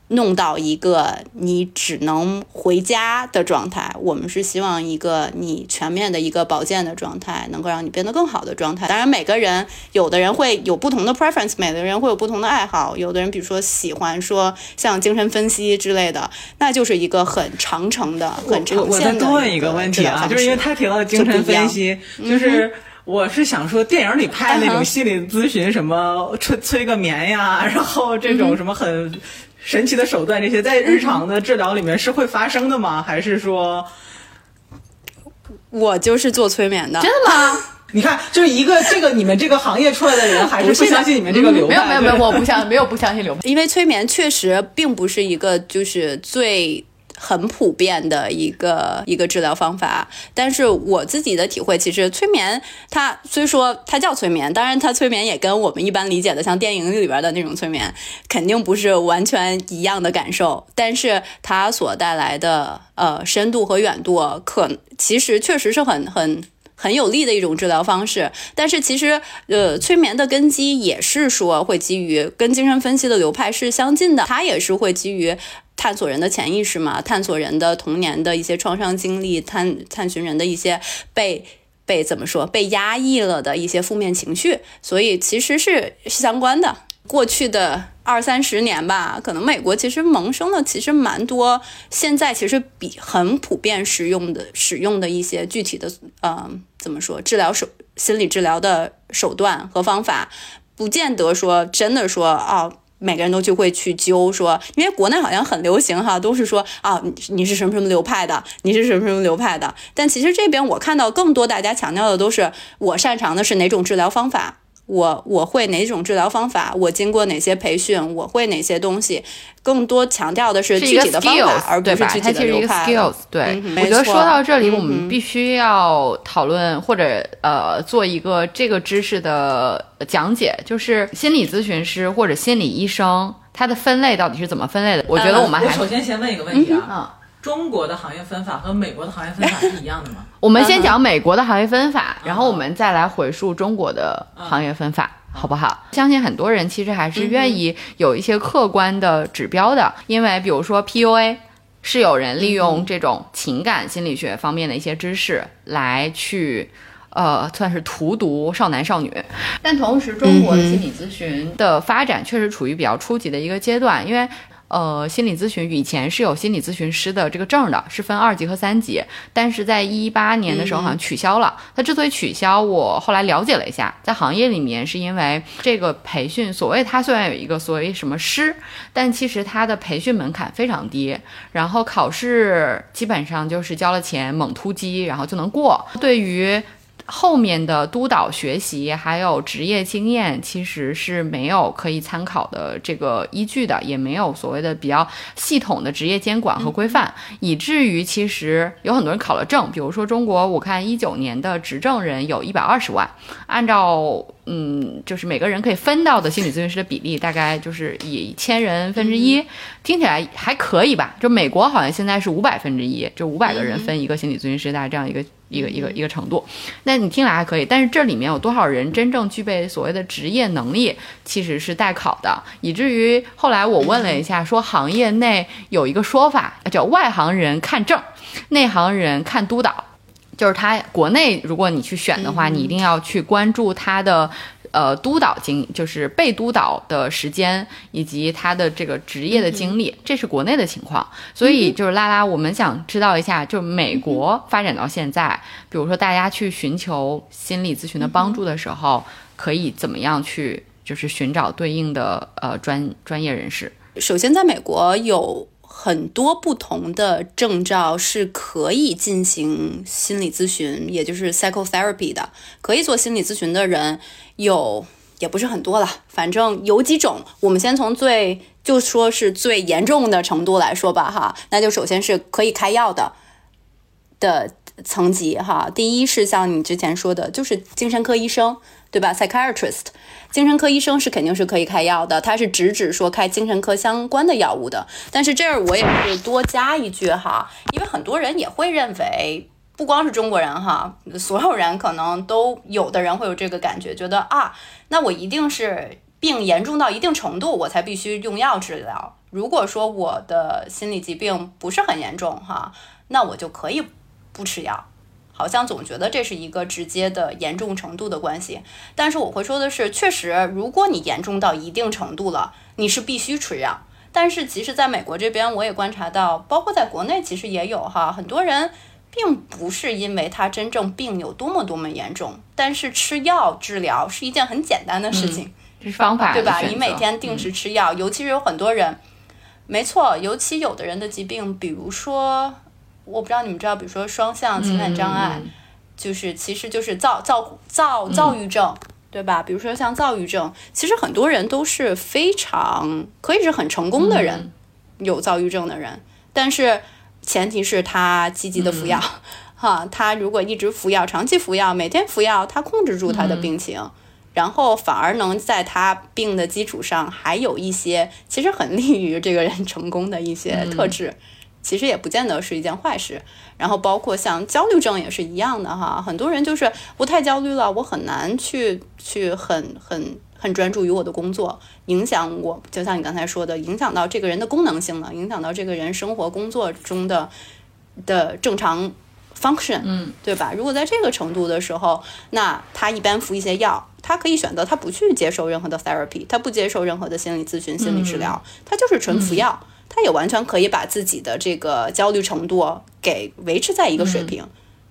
弄到一个你只能回家的状态，我们是希望一个你全面的一个保健的状态，能够让你变得更好的状态。当然，每个人有的人会有不同的 preference，每个人会有不同的爱好。有的人比如说喜欢说像精神分析之类的，那就是一个很长程的、很长线的。我再多问一个问题啊，就是因为他提到精神分析，就是我是想说电影里拍那种心理咨询，什么催催个眠呀，然后这种什么很。神奇的手段，这些在日常的治疗里面是会发生的吗？还是说，我就是做催眠的？真的吗？你看，就是一个这个你们这个行业出来的人，还是不相信你们这个流派？没有没有没有，我不相没有不相信流派，因为催眠确实并不是一个就是最。很普遍的一个一个治疗方法，但是我自己的体会，其实催眠它虽说它叫催眠，当然它催眠也跟我们一般理解的像电影里边的那种催眠肯定不是完全一样的感受，但是它所带来的呃深度和远度，可其实确实是很很很有利的一种治疗方式。但是其实呃催眠的根基也是说会基于跟精神分析的流派是相近的，它也是会基于。探索人的潜意识嘛，探索人的童年的一些创伤经历，探探寻人的一些被被怎么说被压抑了的一些负面情绪，所以其实是相关的。过去的二三十年吧，可能美国其实萌生了其实蛮多，现在其实比很普遍使用的使用的一些具体的呃怎么说治疗手心理治疗的手段和方法，不见得说真的说啊。每个人都就会去揪说，因为国内好像很流行哈，都是说啊，你是什么什么流派的，你是什么什么流派的。但其实这边我看到更多大家强调的都是我擅长的是哪种治疗方法，我我会哪种治疗方法，我经过哪些培训，我会哪些东西，更多强调的是具体的方 skills，法，而不？是具体的它其实一个流派。skills，对。嗯我觉得说到这里，我嗯们必须要讨论或者呃做一个这个知识的讲解，就是心理咨询师或者心理医生，他的分类到底是怎么分类的？我觉得我们还我首先先问一个问题啊，嗯。中国的行业分法和美国的行业分法是一样的吗？我们先讲美国的行业分法，然后我们再来回溯中国的行业分法。好不好？相信很多人其实还是愿意有一些客观的指标的，因为比如说 PUA，是有人利用这种情感心理学方面的一些知识来去。呃，算是荼毒少男少女，但同时中国的心理咨询的发展确实处于比较初级的一个阶段，因为呃，心理咨询以前是有心理咨询师的这个证的，是分二级和三级，但是在一八年的时候好像取消了。它之所以取消，我后来了解了一下，在行业里面是因为这个培训，所谓它虽然有一个所谓什么师，但其实它的培训门槛非常低，然后考试基本上就是交了钱猛突击，然后就能过。对于后面的督导学习还有职业经验，其实是没有可以参考的这个依据的，也没有所谓的比较系统的职业监管和规范，以至于其实有很多人考了证，比如说中国，我看一九年的执证人有一百二十万，按照嗯，就是每个人可以分到的心理咨询师的比例，大概就是以千人分之一，听起来还可以吧？就美国好像现在是五百分之一，就五百个人分一个心理咨询师，大概这样一个。一个一个一个程度，那你听来还可以，但是这里面有多少人真正具备所谓的职业能力，其实是待考的，以至于后来我问了一下，说行业内有一个说法叫外行人看证，内行人看督导，就是他国内如果你去选的话，你一定要去关注他的。呃，督导经就是被督导的时间以及他的这个职业的经历，这是国内的情况。所以就是拉拉，我们想知道一下，就美国发展到现在，比如说大家去寻求心理咨询的帮助的时候，可以怎么样去就是寻找对应的呃专专业人士？首先，在美国有很多不同的证照是可以进行心理咨询，也就是 psychotherapy 的，可以做心理咨询的人有也不是很多了，反正有几种。我们先从最就说是最严重的程度来说吧，哈，那就首先是可以开药的的层级，哈。第一是像你之前说的，就是精神科医生，对吧？psychiatrist，精神科医生是肯定是可以开药的，他是直指说开精神科相关的药物的。但是这儿我也会多加一句哈，因为很多人也会认为。不光是中国人哈，所有人可能都有的人会有这个感觉，觉得啊，那我一定是病严重到一定程度，我才必须用药治疗。如果说我的心理疾病不是很严重哈，那我就可以不吃药。好像总觉得这是一个直接的严重程度的关系。但是我会说的是，确实，如果你严重到一定程度了，你是必须吃药。但是其实在美国这边，我也观察到，包括在国内，其实也有哈，很多人。并不是因为他真正病有多么多么严重，但是吃药治疗是一件很简单的事情，这是方法对吧？你每天定时吃药，尤其是有很多人，没错，尤其有的人的疾病，比如说，我不知道你们知道，比如说双向情感障碍，嗯就是其实就是躁躁躁躁郁症。对吧？比如说像躁郁症，其实很多人都是非常可以是很成功的人，有躁郁症的人，但是。前提是他积极的服药，嗯、哈，他如果一直服药，长期服药，每天服药，他控制住他的病情，嗯、然后反而能在他病的基础上还有一些其实很利于这个人成功的一些特质，嗯、其实也不见得是一件坏事。然后包括像焦虑症也是一样的哈，很多人就是我太焦虑了，我很难去去很很。很专注于我的工作，影响我，就像你刚才说的，影响到这个人的功能性了，影响到这个人生活工作中的的正常 function，嗯，对吧？如果在这个程度的时候，那他一般服一些药，他可以选择他不去接受任何的 therapy，他不接受任何的心理咨询、心理治疗，他就是纯服药，他也完全可以把自己的这个焦虑程度给维持在一个水平。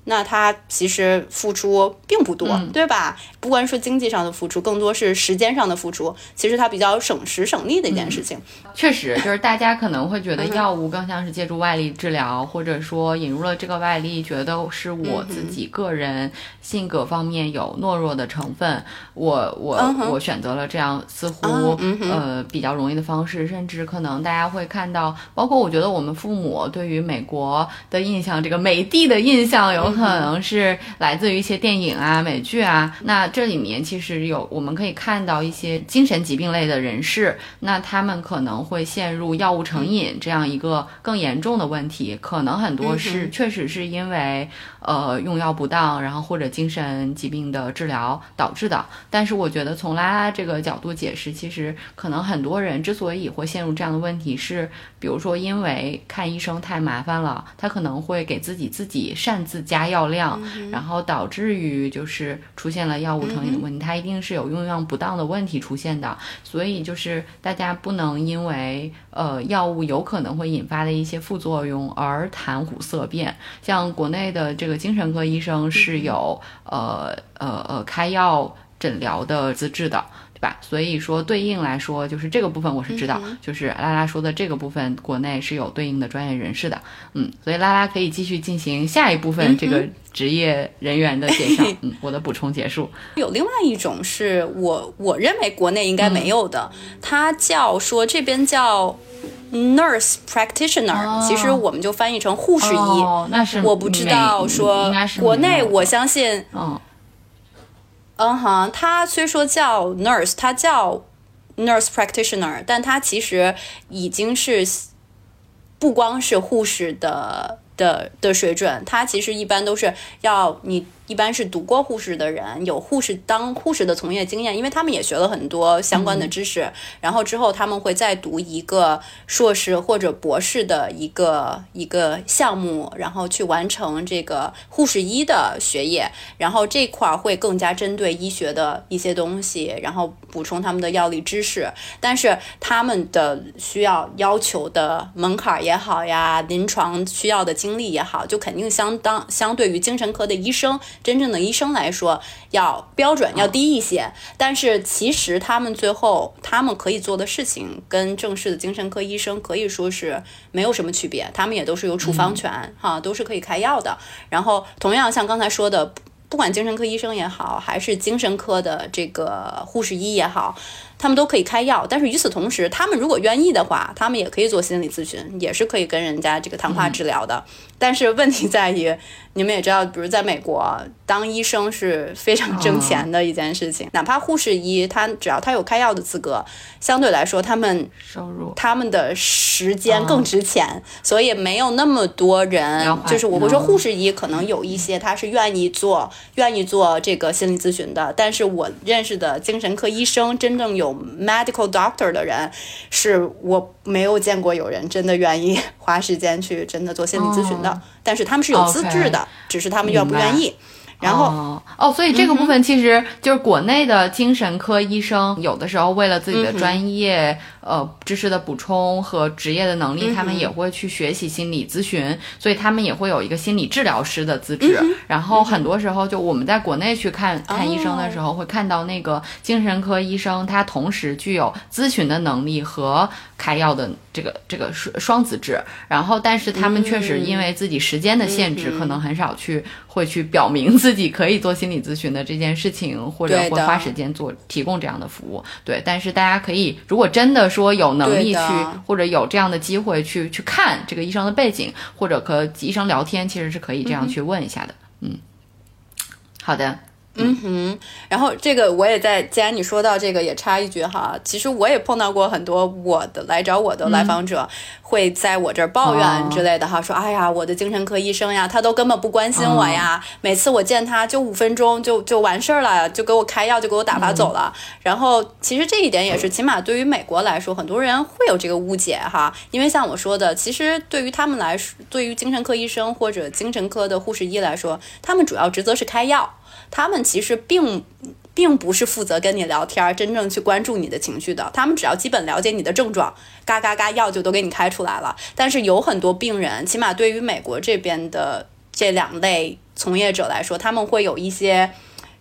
那他其实付出并不多，对吧？不光是经济上的付出，更多是时间上的付出。其实它比较省时省力的一件事情。确实，就是大家可能会觉得药物更像是借助外力治疗，或者说引入了这个外力，觉得是我自己个人性格方面有懦弱的成分。我我我选择了这样似乎呃比较容易的方式，甚至可能大家会看到，包括我觉得我们父母对于美国的印象，这个美帝的印象有。可能是来自于一些电影啊、美剧啊，那这里面其实有我们可以看到一些精神疾病类的人士，那他们可能会陷入药物成瘾这样一个更严重的问题，可能很多是确实是因为呃用药不当，然后或者精神疾病的治疗导致的。但是我觉得从拉拉这个角度解释，其实可能很多人之所以会陷入这样的问题，是比如说因为看医生太麻烦了，他可能会给自己自己擅自加。药量，然后导致于就是出现了药物成瘾的问题，它一定是有用药不当的问题出现的，所以就是大家不能因为呃药物有可能会引发的一些副作用而谈虎色变。像国内的这个精神科医生是有呃呃呃开药诊疗的资质的。所以说对应来说，就是这个部分我是知道，就是拉拉说的这个部分，国内是有对应的专业人士的。嗯，所以拉拉可以继续进行下一部分这个职业人员的介绍。嗯，我的补充结束。有另外一种是我我认为国内应该没有的，它叫说这边叫 nurse practitioner，其实我们就翻译成护士医。那是我不知道说国内，我相信嗯。嗯哼，他虽说叫 nurse，他叫 nurse practitioner，但他其实已经是不光是护士的的的水准，他其实一般都是要你。一般是读过护士的人，有护士当护士的从业经验，因为他们也学了很多相关的知识。然后之后他们会再读一个硕士或者博士的一个一个项目，然后去完成这个护士医的学业。然后这块儿会更加针对医学的一些东西，然后补充他们的药理知识。但是他们的需要要求的门槛也好呀，临床需要的经历也好，就肯定相当相对于精神科的医生。真正的医生来说，要标准要低一些，但是其实他们最后他们可以做的事情，跟正式的精神科医生可以说是没有什么区别，他们也都是有处方权，哈，都是可以开药的。然后同样像刚才说的，不管精神科医生也好，还是精神科的这个护士医也好。他们都可以开药，但是与此同时，他们如果愿意的话，他们也可以做心理咨询，也是可以跟人家这个谈话治疗的。但是问题在于，你们也知道，比如在美国，当医生是非常挣钱的一件事情。哪怕护士医，他只要他有开药的资格，相对来说，他们收入、他们的时间更值钱，所以没有那么多人。就是我会说，护士医可能有一些他是愿意做、愿意做这个心理咨询的，但是我认识的精神科医生真正有。有 medical doctor 的人，是我没有见过有人真的愿意 花时间去真的做心理咨询的，但是他们是有资质的，只是他们愿不愿意。然后哦，所以这个部分其实就是国内的精神科医生，有的时候为了自己的专业。呃，知识的补充和职业的能力，他们也会去学习心理咨询，所以他们也会有一个心理治疗师的资质。然后很多时候，就我们在国内去看看医生的时候，会看到那个精神科医生，他同时具有咨询的能力和开药的这个这个双双资质。然后，但是他们确实因为自己时间的限制，可能很少去会去表明自己可以做心理咨询的这件事情，或者会花时间做提供这样的服务。对，但是大家可以，如果真的。说有能力去，或者有这样的机会去去看这个医生的背景，或者和医生聊天，其实是可以这样去问一下的。嗯，好的。嗯。哼，然后这个我也在，既然你说到这个，也插一句哈，其实我也碰到过很多我的来找我的来访者，会在我这儿抱怨之类的哈，说哎呀，我的精神科医生呀，他都根本不关心我呀，每次我见他就五分钟就就完事儿了，就给我开药，就给我打发走了。然后其实这一点也是，起码对于美国来说，很多人会有这个误解哈，因为像我说的，其实对于他们来说，对于精神科医生或者精神科的护士医来说，他们主要职责是开药。他们其实并并不是负责跟你聊天，真正去关注你的情绪的。他们只要基本了解你的症状，嘎嘎嘎药就都给你开出来了。但是有很多病人，起码对于美国这边的。这两类从业者来说，他们会有一些。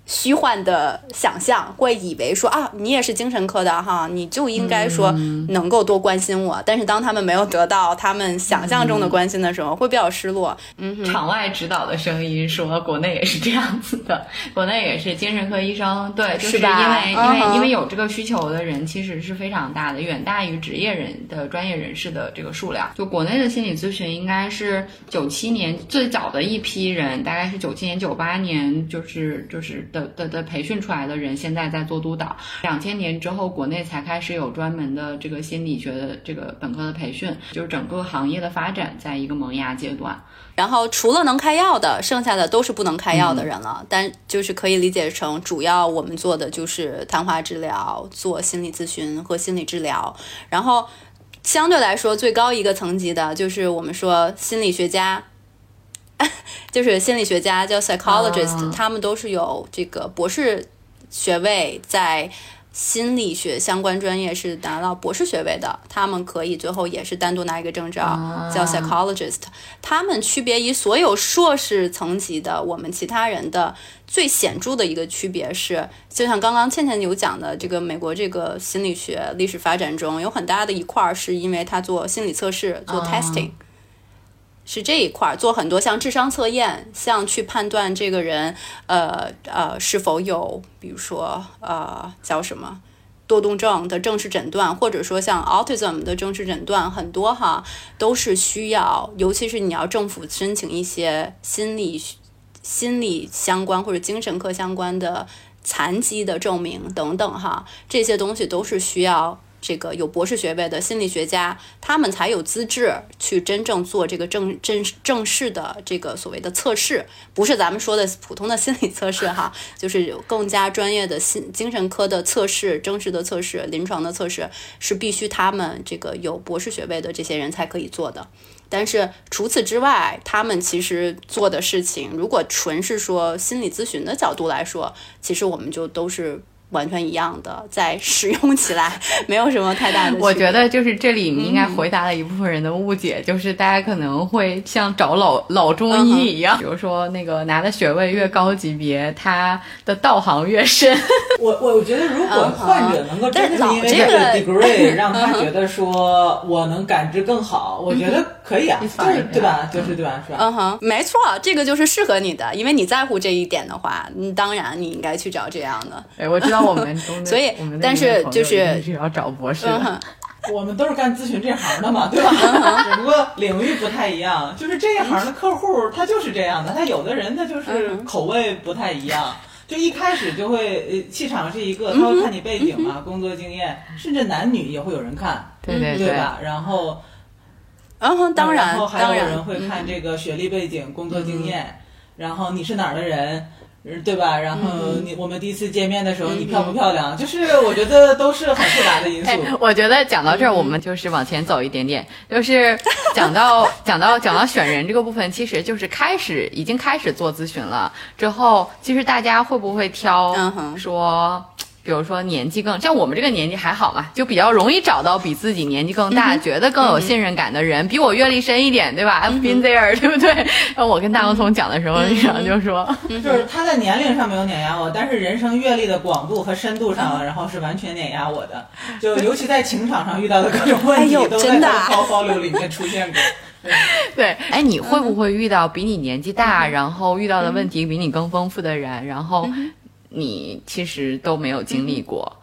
虚幻的想象，会以为说啊，你也是精神科的哈，你就应该说能够多关心我。但是当他们没有得到他们想象中的关心的时候，会比较失落。嗯，场外指导的声音说，国内也是这样子的，国内也是精神科医生，对，就是因为因为因为有这个需求的人其实是非常大的，远大于职业人的专业人士的这个数量。就国内的心理咨询，应该是九七年最早的一批人，大概是九七年九八年，就是就是。的的的培训出来的人，现在在做督导。两千年之后，国内才开始有专门的这个心理学的这个本科的培训，就是整个行业的发展在一个萌芽阶段。然后除了能开药的，剩下的都是不能开药的人了。但就是可以理解成，主要我们做的就是谈话治疗、做心理咨询和心理治疗。然后相对来说，最高一个层级的就是我们说心理学家。就是心理学家叫 psychologist，他们都是有这个博士学位，在心理学相关专业是拿到博士学位的。他们可以最后也是单独拿一个证照，叫 psychologist。他们区别于所有硕士层级的我们其他人的最显著的一个区别是，就像刚刚倩倩有讲的，这个美国这个心理学历史发展中有很大的一块儿是因为他做心理测试，做 testing。是这一块儿做很多像智商测验，像去判断这个人，呃呃是否有，比如说呃叫什么多动症的正式诊断，或者说像 autism 的正式诊断，很多哈都是需要，尤其是你要政府申请一些心理心理相关或者精神科相关的残疾的证明等等哈，这些东西都是需要。这个有博士学位的心理学家，他们才有资质去真正做这个正正正式的这个所谓的测试，不是咱们说的普通的心理测试哈，就是有更加专业的心精神科的测试，正式的测试，临床的测试是必须他们这个有博士学位的这些人才可以做的。但是除此之外，他们其实做的事情，如果纯是说心理咨询的角度来说，其实我们就都是。完全一样的，在使用起来 没有什么太大的。我觉得就是这里你应该回答了一部分人的误解，就是大家可能会像找老老中医一样，比如说那个拿的学位越高级别，他的道行越深。我我觉得如果患者能够真的 因为这个 degree 让他觉得说我能感知更好，我觉得可以啊，就是对吧？就是对吧？是吧？嗯哼，没错，这个就是适合你的，因为你在乎这一点的话，你，当然你应该去找这样的。哎，我知道。我 们所以，但是就是是要找博士。我们都是干咨询这行的嘛，对吧？只不过领域不太一样。就是这一行的客户，他就是这样的。他有的人他就是口味不太一样，就一开始就会呃气场是一个，他会看你背景嘛，工作经验，甚至男女也会有人看，对对对吧？然后，嗯，当然，然后还有人会看这个学历背景、工作经验，然后你是哪儿的人。对吧？然后你我们第一次见面的时候，你漂不漂亮？就是我觉得都是很复杂的因素。我觉得讲到这儿，我们就是往前走一点点，就是讲到讲到讲到选人这个部分，其实就是开始已经开始做咨询了。之后，其实大家会不会挑说？比如说年纪更像我们这个年纪还好嘛，就比较容易找到比自己年纪更大、觉得更有信任感的人，比我阅历深一点，对吧？I've been there，对不对？然 后我跟大高聪讲的时候，李想就说，就是 他在年龄上没有碾压我，但是人生阅历的广度和深度上，然后是完全碾压我的。就尤其在情场上遇到的各种问题，都在高高流里面出现过。对，哎，你会不会遇到比你年纪大，然后遇到的问题比你更丰富的人，然后？你其实都没有经历过，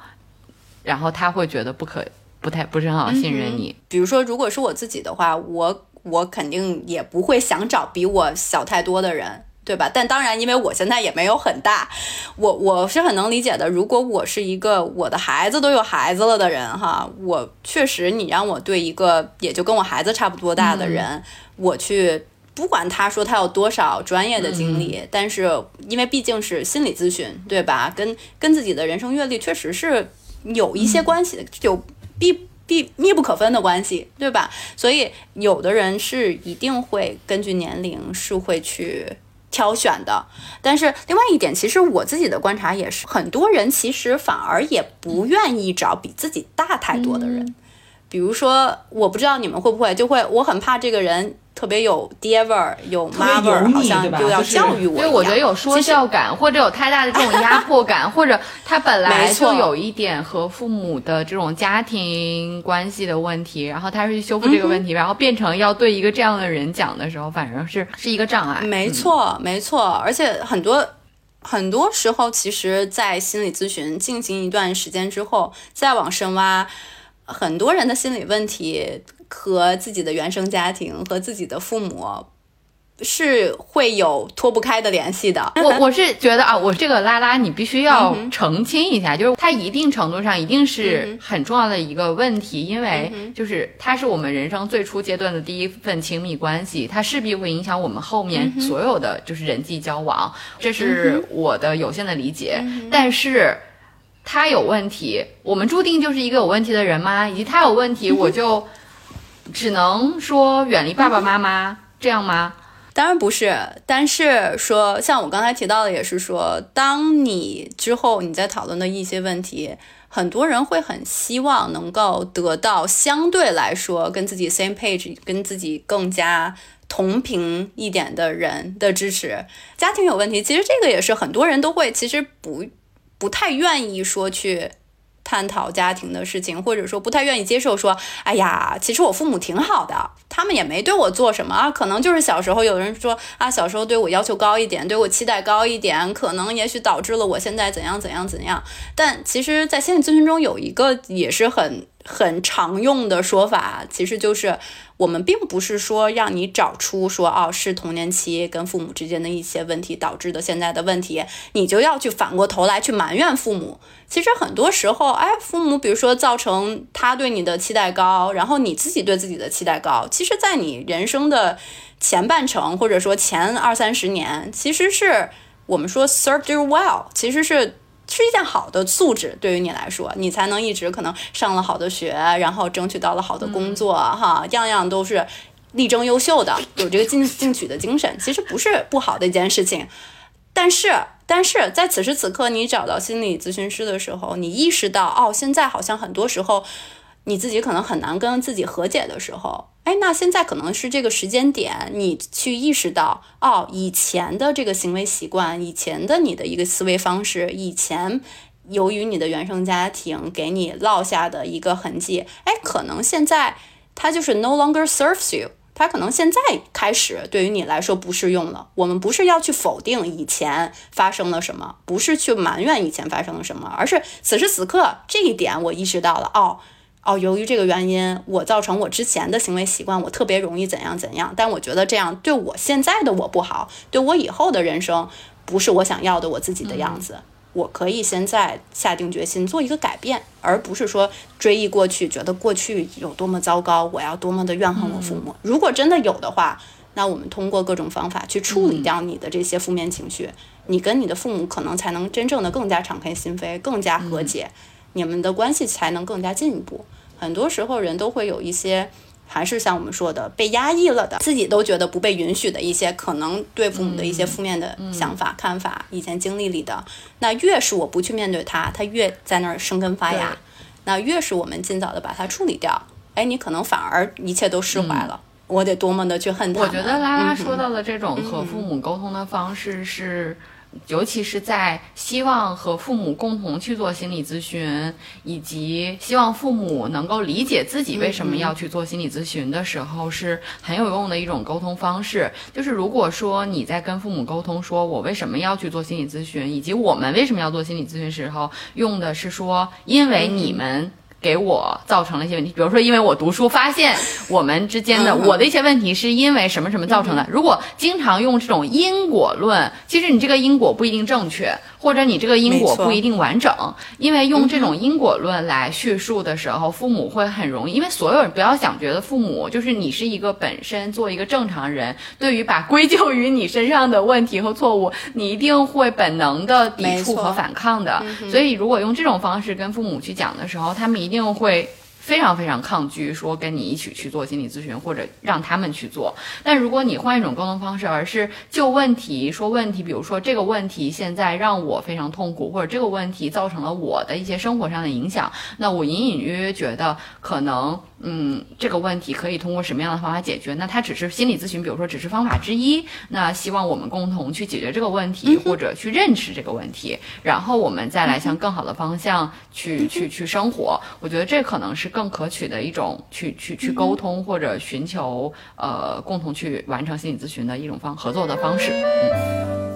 然后他会觉得不可不太不是很好信任你。比如说，如果是我自己的话，我我肯定也不会想找比我小太多的人，对吧？但当然，因为我现在也没有很大，我我是很能理解的。如果我是一个我的孩子都有孩子了的人，哈，我确实你让我对一个也就跟我孩子差不多大的人，我去。不管他说他有多少专业的经历，但是因为毕竟是心理咨询，对吧？跟跟自己的人生阅历确实是有一些关系的，有必必密不可分的关系，对吧？所以有的人是一定会根据年龄是会去挑选的。但是另外一点，其实我自己的观察也是，很多人其实反而也不愿意找比自己大太多的人。比如说，我不知道你们会不会，就会我很怕这个人。特别有爹味儿、有妈味儿，好像就要教育我一样。对，我觉得有说教感，或者有太大的这种压迫感，或者他本来就有一点和父母的这种家庭关系的问题，然后他是去修复这个问题，然后变成要对一个这样的人讲的时候，反正是是一个障碍。没错，没错，而且很多很多时候，其实，在心理咨询进行一段时间之后，再往深挖，很多人的心理问题和自己的原生家庭和自己的父母是会有脱不开的联系的。我我是觉得啊，我这个拉拉你必须要嗯澄清一下，就是它一定程度上一定嗯是很重要的一个问题，因为就是它是我们人生最初阶段的第一份亲密关系，它势必会影响我们后面嗯所有的就是人际交往，这是我的有限的理解，嗯但是。他有问题，我们注定就是一个有问题的人吗？以及他有问题，我 就只能说远离爸爸妈妈，这样吗？当然不是，但是说像我刚才提到的，也是说，当你之后你在讨论的一些问题，很多人会很希望能够得到相对来说跟自己 same page、跟自己更加同频一点的人的支持。家庭有问题，其实这个也是很多人都会，其实不不太愿意说去。探讨家庭的事情，或者说不太愿意接受说，哎呀，其实我父母挺好的，他们也没对我做什么啊，可能就是小时候有人说啊，小时候对我要求高一点，对我期待高一点，可能也许导致了我现在怎样怎样怎样。但其实，在心理咨询中有一个也是很很常用的说法，其实就是我们并不是说让你找出说哦是童年期跟父母之间的一些问题导致的现在的问题，你就要去反过头来去埋怨父母。其实很多时候，哎，父母比如说造成他对你的期待高，然后你自己对自己的期待高，其实，在你人生的前半程或者说前二三十年，其实是我们说 served you well，其实是。是一件好的素质，对于你来说，你才能一直可能上了好的学，然后争取到了好的工作，哈，样样都是力争优秀的，有这个进进取的精神，其实不是不好的一件事情。但是，但是在此时此刻，你找到心理咨询师的时候，你意识到，哦，现在好像很多时候，你自己可能很难跟自己和解的时候，哎，那现在可能是这个时间点，你去意识到，哦，以前的这个行为习惯，以前的你的一个思维方式，以前由于你的原生家庭给你落下的一个痕迹，哎，可能现在它就是 no longer serves you。它可能现在开始对于你来说不适用了。我们不是要去否定以前发生了什么，不是去埋怨以前发生了什么，而是此时此刻这一点我意识到了。哦哦，由于这个原因，我造成我之前的行为习惯，我特别容易怎样怎样。但我觉得这样对我现在的我不好，对我以后的人生不是我想要的我自己的样子。我可以现在下定决心做一个改变，而不是说追忆过去，觉得过去有多么糟糕，我要多么的怨恨我父母。如果真的有的话，那我们通过各种方法去处理掉你的这些负面情绪，你跟你的父母可能才能真正的更加敞开心扉，更加和解，你们的关系才能更加进一步。很多时候人都会有一些。还是像我们说的，被压抑了的，自己都觉得不被允许的一些可能对父母的一些负面的想法、看法，以前经历里的，那越是我不去面对它，它越在那儿生根发芽。那越是我们尽早的把它处理掉，哎，你可能反而一切都释怀了。我得多么的去恨他。我觉得拉拉嗯说到的这种和父母沟通的方式是。尤其是在希望和父母共同去做心理咨询，以及希望父母能够理解自己为什么要去做心理咨询的时候，是很有用的一种沟通方式。就是如果说你在跟父母沟通，说我为什么要去做心理咨询，以及我们为什么要做心理咨询时候，用的是说因为你们。给我造成了一些问题，比如说，因为我读书发现我们之间的我的一些问题是因为什么什么造成的。如果经常用这种因果论，其实你这个因果不一定正确，或者你这个因果不一定完整。因为用这种因果论来叙述的时候，父母会很容易，因为所有人不要想觉得父母就是你是一个本身做一个正常人，对于把归咎于你身上的问题和错误，你一定会本能的抵触和反抗的。所以，如果用这种方式跟父母去讲的时候，他们一一定会非常非常抗拒说跟你一起去做心理咨询，或者让他们去做。但如果你换一种沟通方式，而是就问题说问题，比如说这个问题现在让我非常痛苦，或者这个问题造成了我的一些生活上的影响，那我隐隐约约觉得可能，嗯，这个问题可以通过什么样的方法解决？那它只是心理咨询，比如说只是方法之一。那希望我们共同去解决这个问题，或者去认识这个问题，然后我们再来向更好的方向去去去生活。我觉得这可能是。更可取的一种去去去沟通或者寻求呃共同去完成心理咨询的一种方合作的方式，嗯。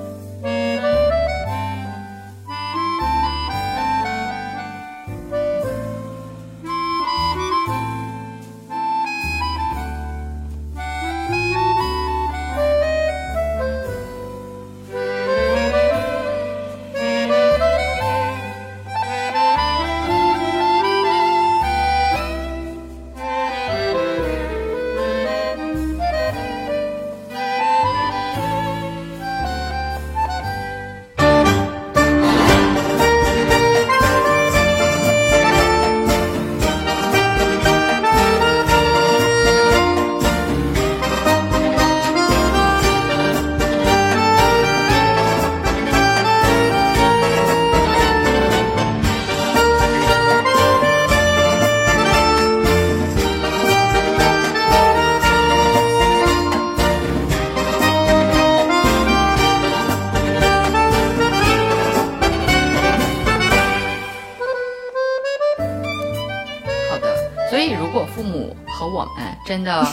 真的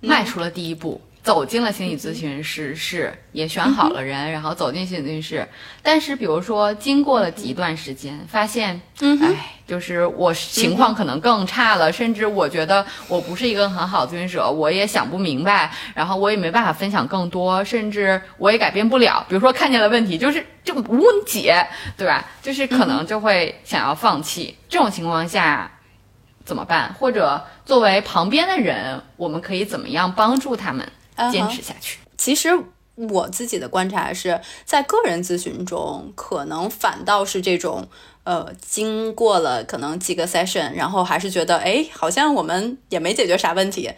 迈出了第一步，走进了心理咨询师室，也选好了人，然后走进心理咨询室。但是，比如说，经过了几段时间，发现，哎，就是我情况可能更差了，甚至我觉得我不是一个很好的咨询者，我也想不明白，然后我也没办法分享更多，甚至我也改变不了。比如说，看见了问题，就是就无解，对吧？就是可能就会想要放弃。这种情况下。怎么办？或者作为旁边的人，我们可以怎么样帮助他们坚持下去？其实我自己的观察是在个人咨询中，可能反倒是这种，呃，经过了可能几个 session，然后还是觉得，哎，好像我们也没解决啥问题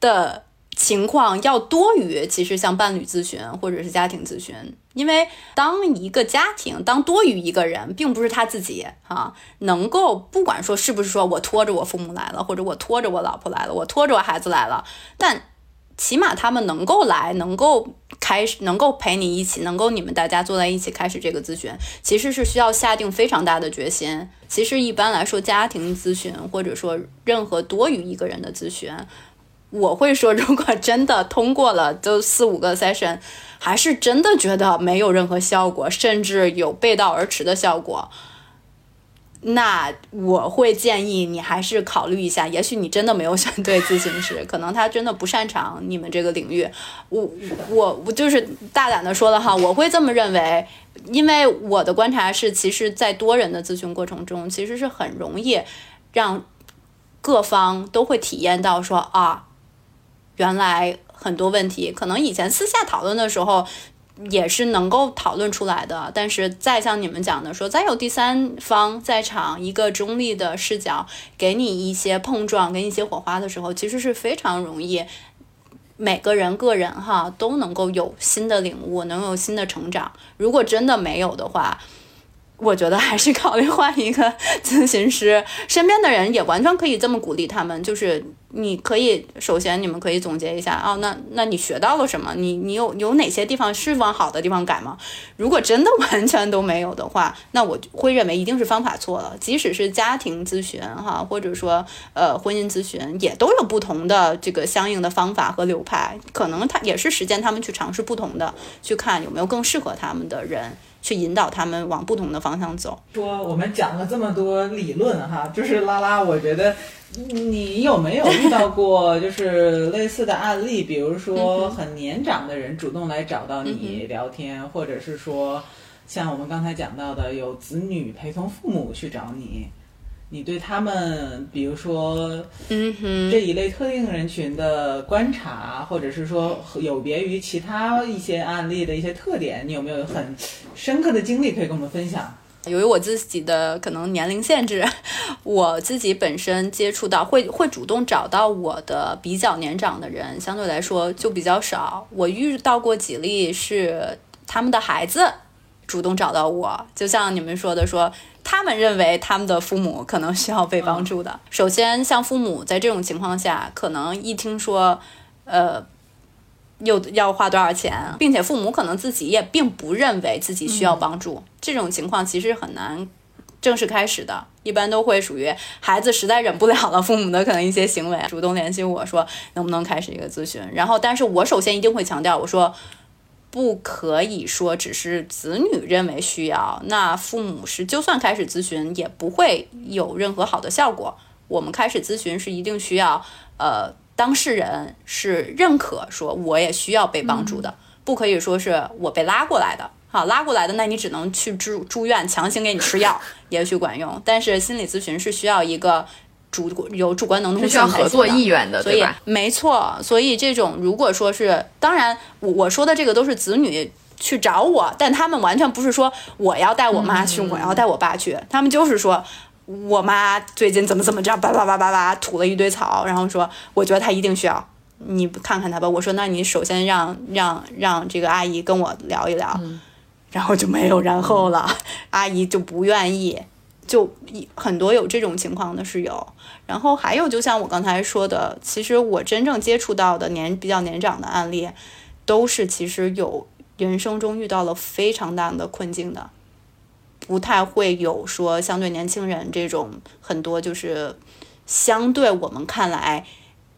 的。情况要多于其实像伴侣咨询或者是家庭咨询，因为当一个家庭当多于一个人，并不是他自己啊，能够不管说是不是说我拖着我父母来了，或者我拖着我老婆来了，我拖着我孩子来了，但起码他们能够来，能够开始，能够陪你一起，能够你们大家坐在一起开始这个咨询，其实是需要下定非常大的决心。其实一般来说，家庭咨询或者说任何多于一个人的咨询。我会说，如果真的通过了，就四五个 session，还是真的觉得没有任何效果，甚至有背道而驰的效果，那我会建议你还是考虑一下，也许你真的没有选对咨询师，可能他真的不擅长你们这个领域。我我我就是大胆的说了哈，我会这么认为，因为我的观察是，其实，在多人的咨询过程中，其实是很容易让各方都会体验到说啊。原来很多问题，可能以前私下讨论的时候也是能够讨论出来的，但是再像你们讲的说，再有第三方在场，一个中立的视角，给你一些碰撞，给你一些火花的时候，其实是非常容易，每个人个人哈都能够有新的领悟，能有新的成长。如果真的没有的话，我觉得还是考虑换一个咨询师，身边的人也完全可以这么鼓励他们。就是你可以首先你们可以总结一下啊，那那你学到了什么？你你有有哪些地方是往好的地方改吗？如果真的完全都没有的话，那我会认为一定是方法错了。即使是家庭咨询哈，或者说呃婚姻咨询，也都有不同的这个相应的方法和流派，可能他也是时间他们去尝试不同的，去看有没有更适合他们的人。去引导他们往不同的方向走。说我们讲了这么多理论哈，就是拉拉，我觉得你有没有遇到过就是类似的案例？比如说很年长的人主动来找到你聊天，或者是说像我们刚才讲到的有子女陪同父母去找你。你对他们，比如说，嗯哼，这一类特定人群的观察，或者是说有别于其他一些案例的一些特点，你有没有很深刻的经历可以跟我们分享？由于我自己的可能年龄限制，我自己本身接触到会会主动找到我的比较年长的人，相对来说就比较少。我遇到过几例是他们的孩子主动找到我，就像你们说的，说他们认为他们的父母可能需要被帮助的。首先，像父母在这种情况下，可能一听说，呃。又要花多少钱，并且父母可能自己也并不认为自己需要帮助，这种情况其实很难正式开始的，一般都会属于孩子实在忍不了了，父母的可能一些行为主动联系我说能不能开始一个咨询，然后但是我首先一定会强调，我说不可以说只是子女认为需要，那父母是就算开始咨询也不会有任何好的效果，我们开始咨询是一定需要呃。当事人是认可说我也需要被帮助的，不可以说是我被拉过来的。好，拉过来的，那你只能去住住院，强行给你吃药，也许管用。但是心理咨询是需要一个主有主观能动性，需要合作意愿的，所以？没错。所以这种如果说是，当然我我说的这个都是子女去找我，但他们完全不是说我要带我妈去，我要带我爸去，他们就是说。我妈最近怎么怎么着，叭叭叭叭叭吐了一堆草，然后说，我觉得她一定需要你看看她吧。我说，那你首先让让让这个阿姨跟我聊一聊，然后就没有然后了，阿姨就不愿意，就很多有这种情况的是有。然后还有，就像我刚才说的，其实我真正接触到的年比较年长的案例，都是其实有人生中遇到了非常大的困境的。不太会有说相对年轻人这种很多就是相对我们看来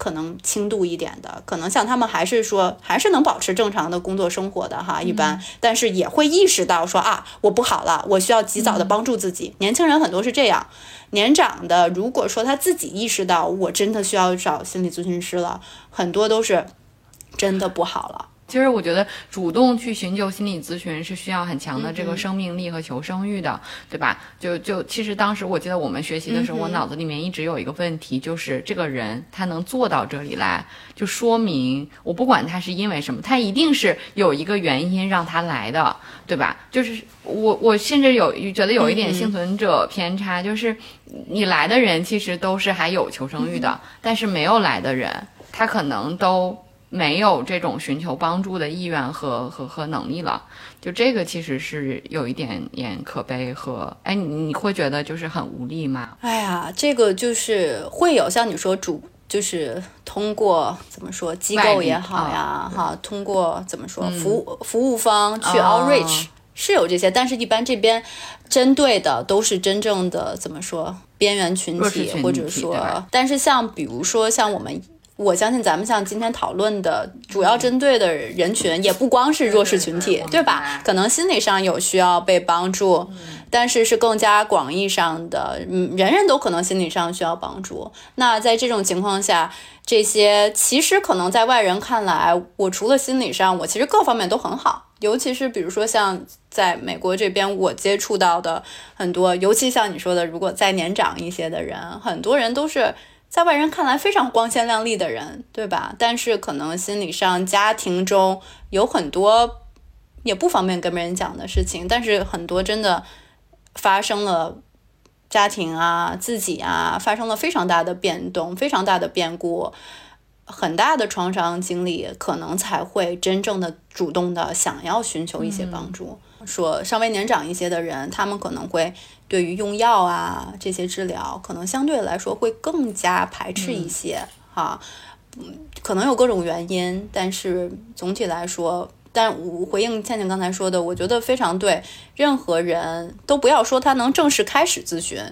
可能轻度一点的，可能像他们还是说还是能保持正常的工作生活的哈，一般，但是也会意识到说啊我不好了，我需要及早的帮助自己。年轻人很多是这样，年长的如果说他自己意识到我真的需要找心理咨询师了，很多都是真的不好了。其实我觉得主动去寻求心理咨询是需要很强的这个生命力和求生欲的，对吧？就就其实当时我记得我们学习的时候，我脑子里面一直有一个问题，就是这个人他能做到这里来，就说明我不管他是因为什么，他一定是有一个原因让他来的，对吧？就是我我甚至有觉得有一点幸存者偏差，就是你来的人其实都是还有求生欲的，但是没有来的人，他可能都。没有这种寻求帮助的意愿和和和能力了，就这个其实是有一点点可悲和哎，你你会觉得就是很无力吗？哎呀，这个就是会有像你说主就是通过怎么说机构也好呀哈，通过怎么说服务服务方去 outreach 是有这些，但是一般这边针对的都是真正的怎么说边缘群体或者说，但是像比如说像我们。我相信咱们像今天讨论的主要针对的人群，也不光是弱势群体，对吧？可能心理上有需要被帮助，但是是更加广义上的，嗯，人人都可能心理上需要帮助。那在这种情况下，这些其实可能在外人看来，我除了心理上，我其实各方面都很好。尤其是比如说像在美国这边，我接触到的很多，尤其像你说的，如果再年长一些的人，很多人都是。在外人看来非常光鲜亮丽的人，对吧？但是可能心理上、家庭中有很多也不方便跟别人讲的事情。但是很多真的发生了家庭啊、自己啊，发生了非常大的变动、非常大的变故、很大的创伤经历，可能才会真正的主动的想要寻求一些帮助。说稍微年长一些的人，他们可能会。对于用药啊这些治疗，可能相对来说会更加排斥一些哈，嗯，可能有各种原因，但是总体来说，但我回应倩倩刚才说的，我觉得非常对。任何人都不要说他能正式开始咨询，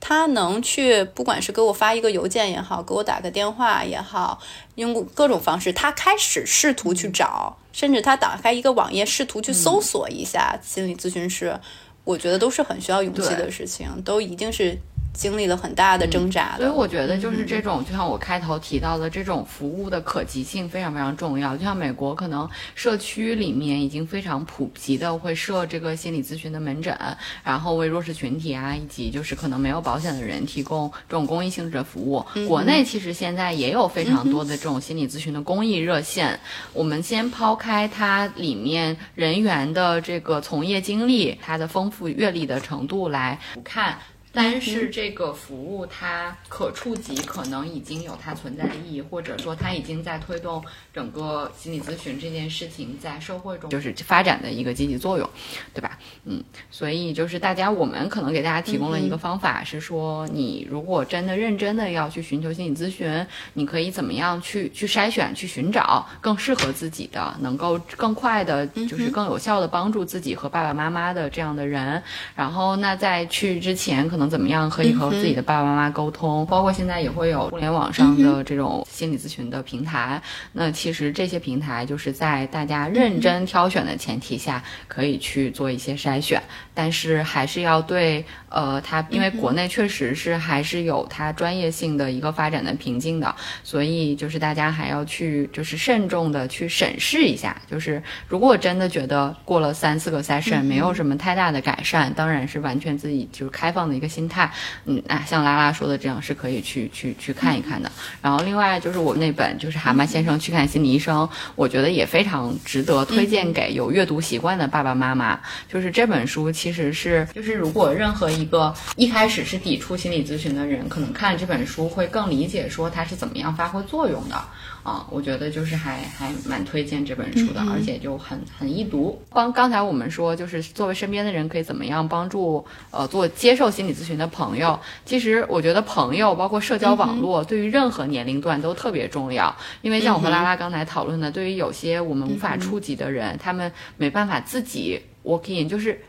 他能去，不管是给我发一个邮件也好，给我打个电话也好，用各种方式，他开始试图去找，甚至他打开一个网页，试图去搜索一下心理咨询师。我觉得都是很需要勇气的事情，都一定是经历了很大的挣扎的。所以我觉得就是这种，就像我开头提到的，这种服务的可及性非常非常重要。就像美国可能社区里面已经非常普及的会设这个心理咨询的门诊，然后为弱势群体啊，以及就是可能没有保险的人提供这种公益性质的服务。国内其实现在也有非常多的这种心理咨询的公益热线。我们先抛开它里面人员的这个从业经历，它的丰富阅历的程度来看。但是这个服务它可触及，可能已经有它存在的意义，或者说它已经在推动整个心理咨询这件事情在社会中就是发展的一个积极作用，对吧？嗯，所以就是大家，我们可能给大家提供了一个方法，是说你如果真的认真的要去寻求心理咨询，你可以怎么样去去筛选、去寻找更适合自己的，能够更快的，就是更有效的帮助自己和爸爸妈妈的这样的人。然后那在去之前，可能怎么样可以和自己的爸爸妈妈沟通？包括现在也会有互联网上的这种心理咨询的平台。那其实这些平台就是在大家认真挑选的前提下，可以去做一些筛选。但是还是要对呃，它因为国内确实是还是有它专业性的一个发展的瓶颈的，所以就是大家还要去就是慎重的去审视一下。就是如果真的觉得过了三四个 session 没有什么太大的改善，当然是完全自己就是开放的一个。心态，嗯，那像拉拉说的这样是可以去去去看一看的。然后另外就是我那本就是蛤蟆先生去看心理医生，我觉得也非常值得推荐给有阅读习惯的爸爸妈妈。就是这本书其实是，就是如果任何一个一开始是抵触心理咨询的人，可能看这本书会更理解说它是怎么样发挥作用的。啊，我觉得就是还还蛮推荐这本书的，而且就很很易读。帮刚才我们说，就是作为身边的人可以怎么样帮助呃做接受心理咨询的朋友。其实我觉得朋友包括社交网络对于任何年龄段都特别重要，因为像我和拉拉刚才讨论的，对于有些我们无法触及的人，他们没办法自己 walk in，就是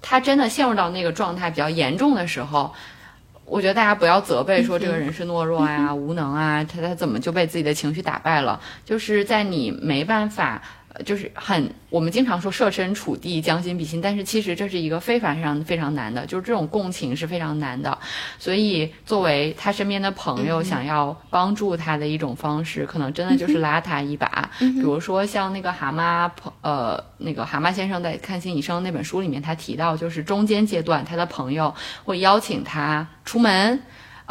他真的陷入到那个状态比较严重的时候。我觉得大家不要责备说这个人是懦弱呀、无能啊，他他怎么就被自己的情绪打败了？就是在你没办法。就是很，我们经常说设身处地、将心比心，但是其实这是一个非常非常非常难的，就是这种共情是非常难的。所以作为他身边的朋友，想要帮助他的一种方式，可能真的就是拉他一把。比如说像那个蛤蟆朋，呃，那个蛤蟆先生在看心理医生那本书里面，他提到就是中间阶段，他的朋友会邀请他出门。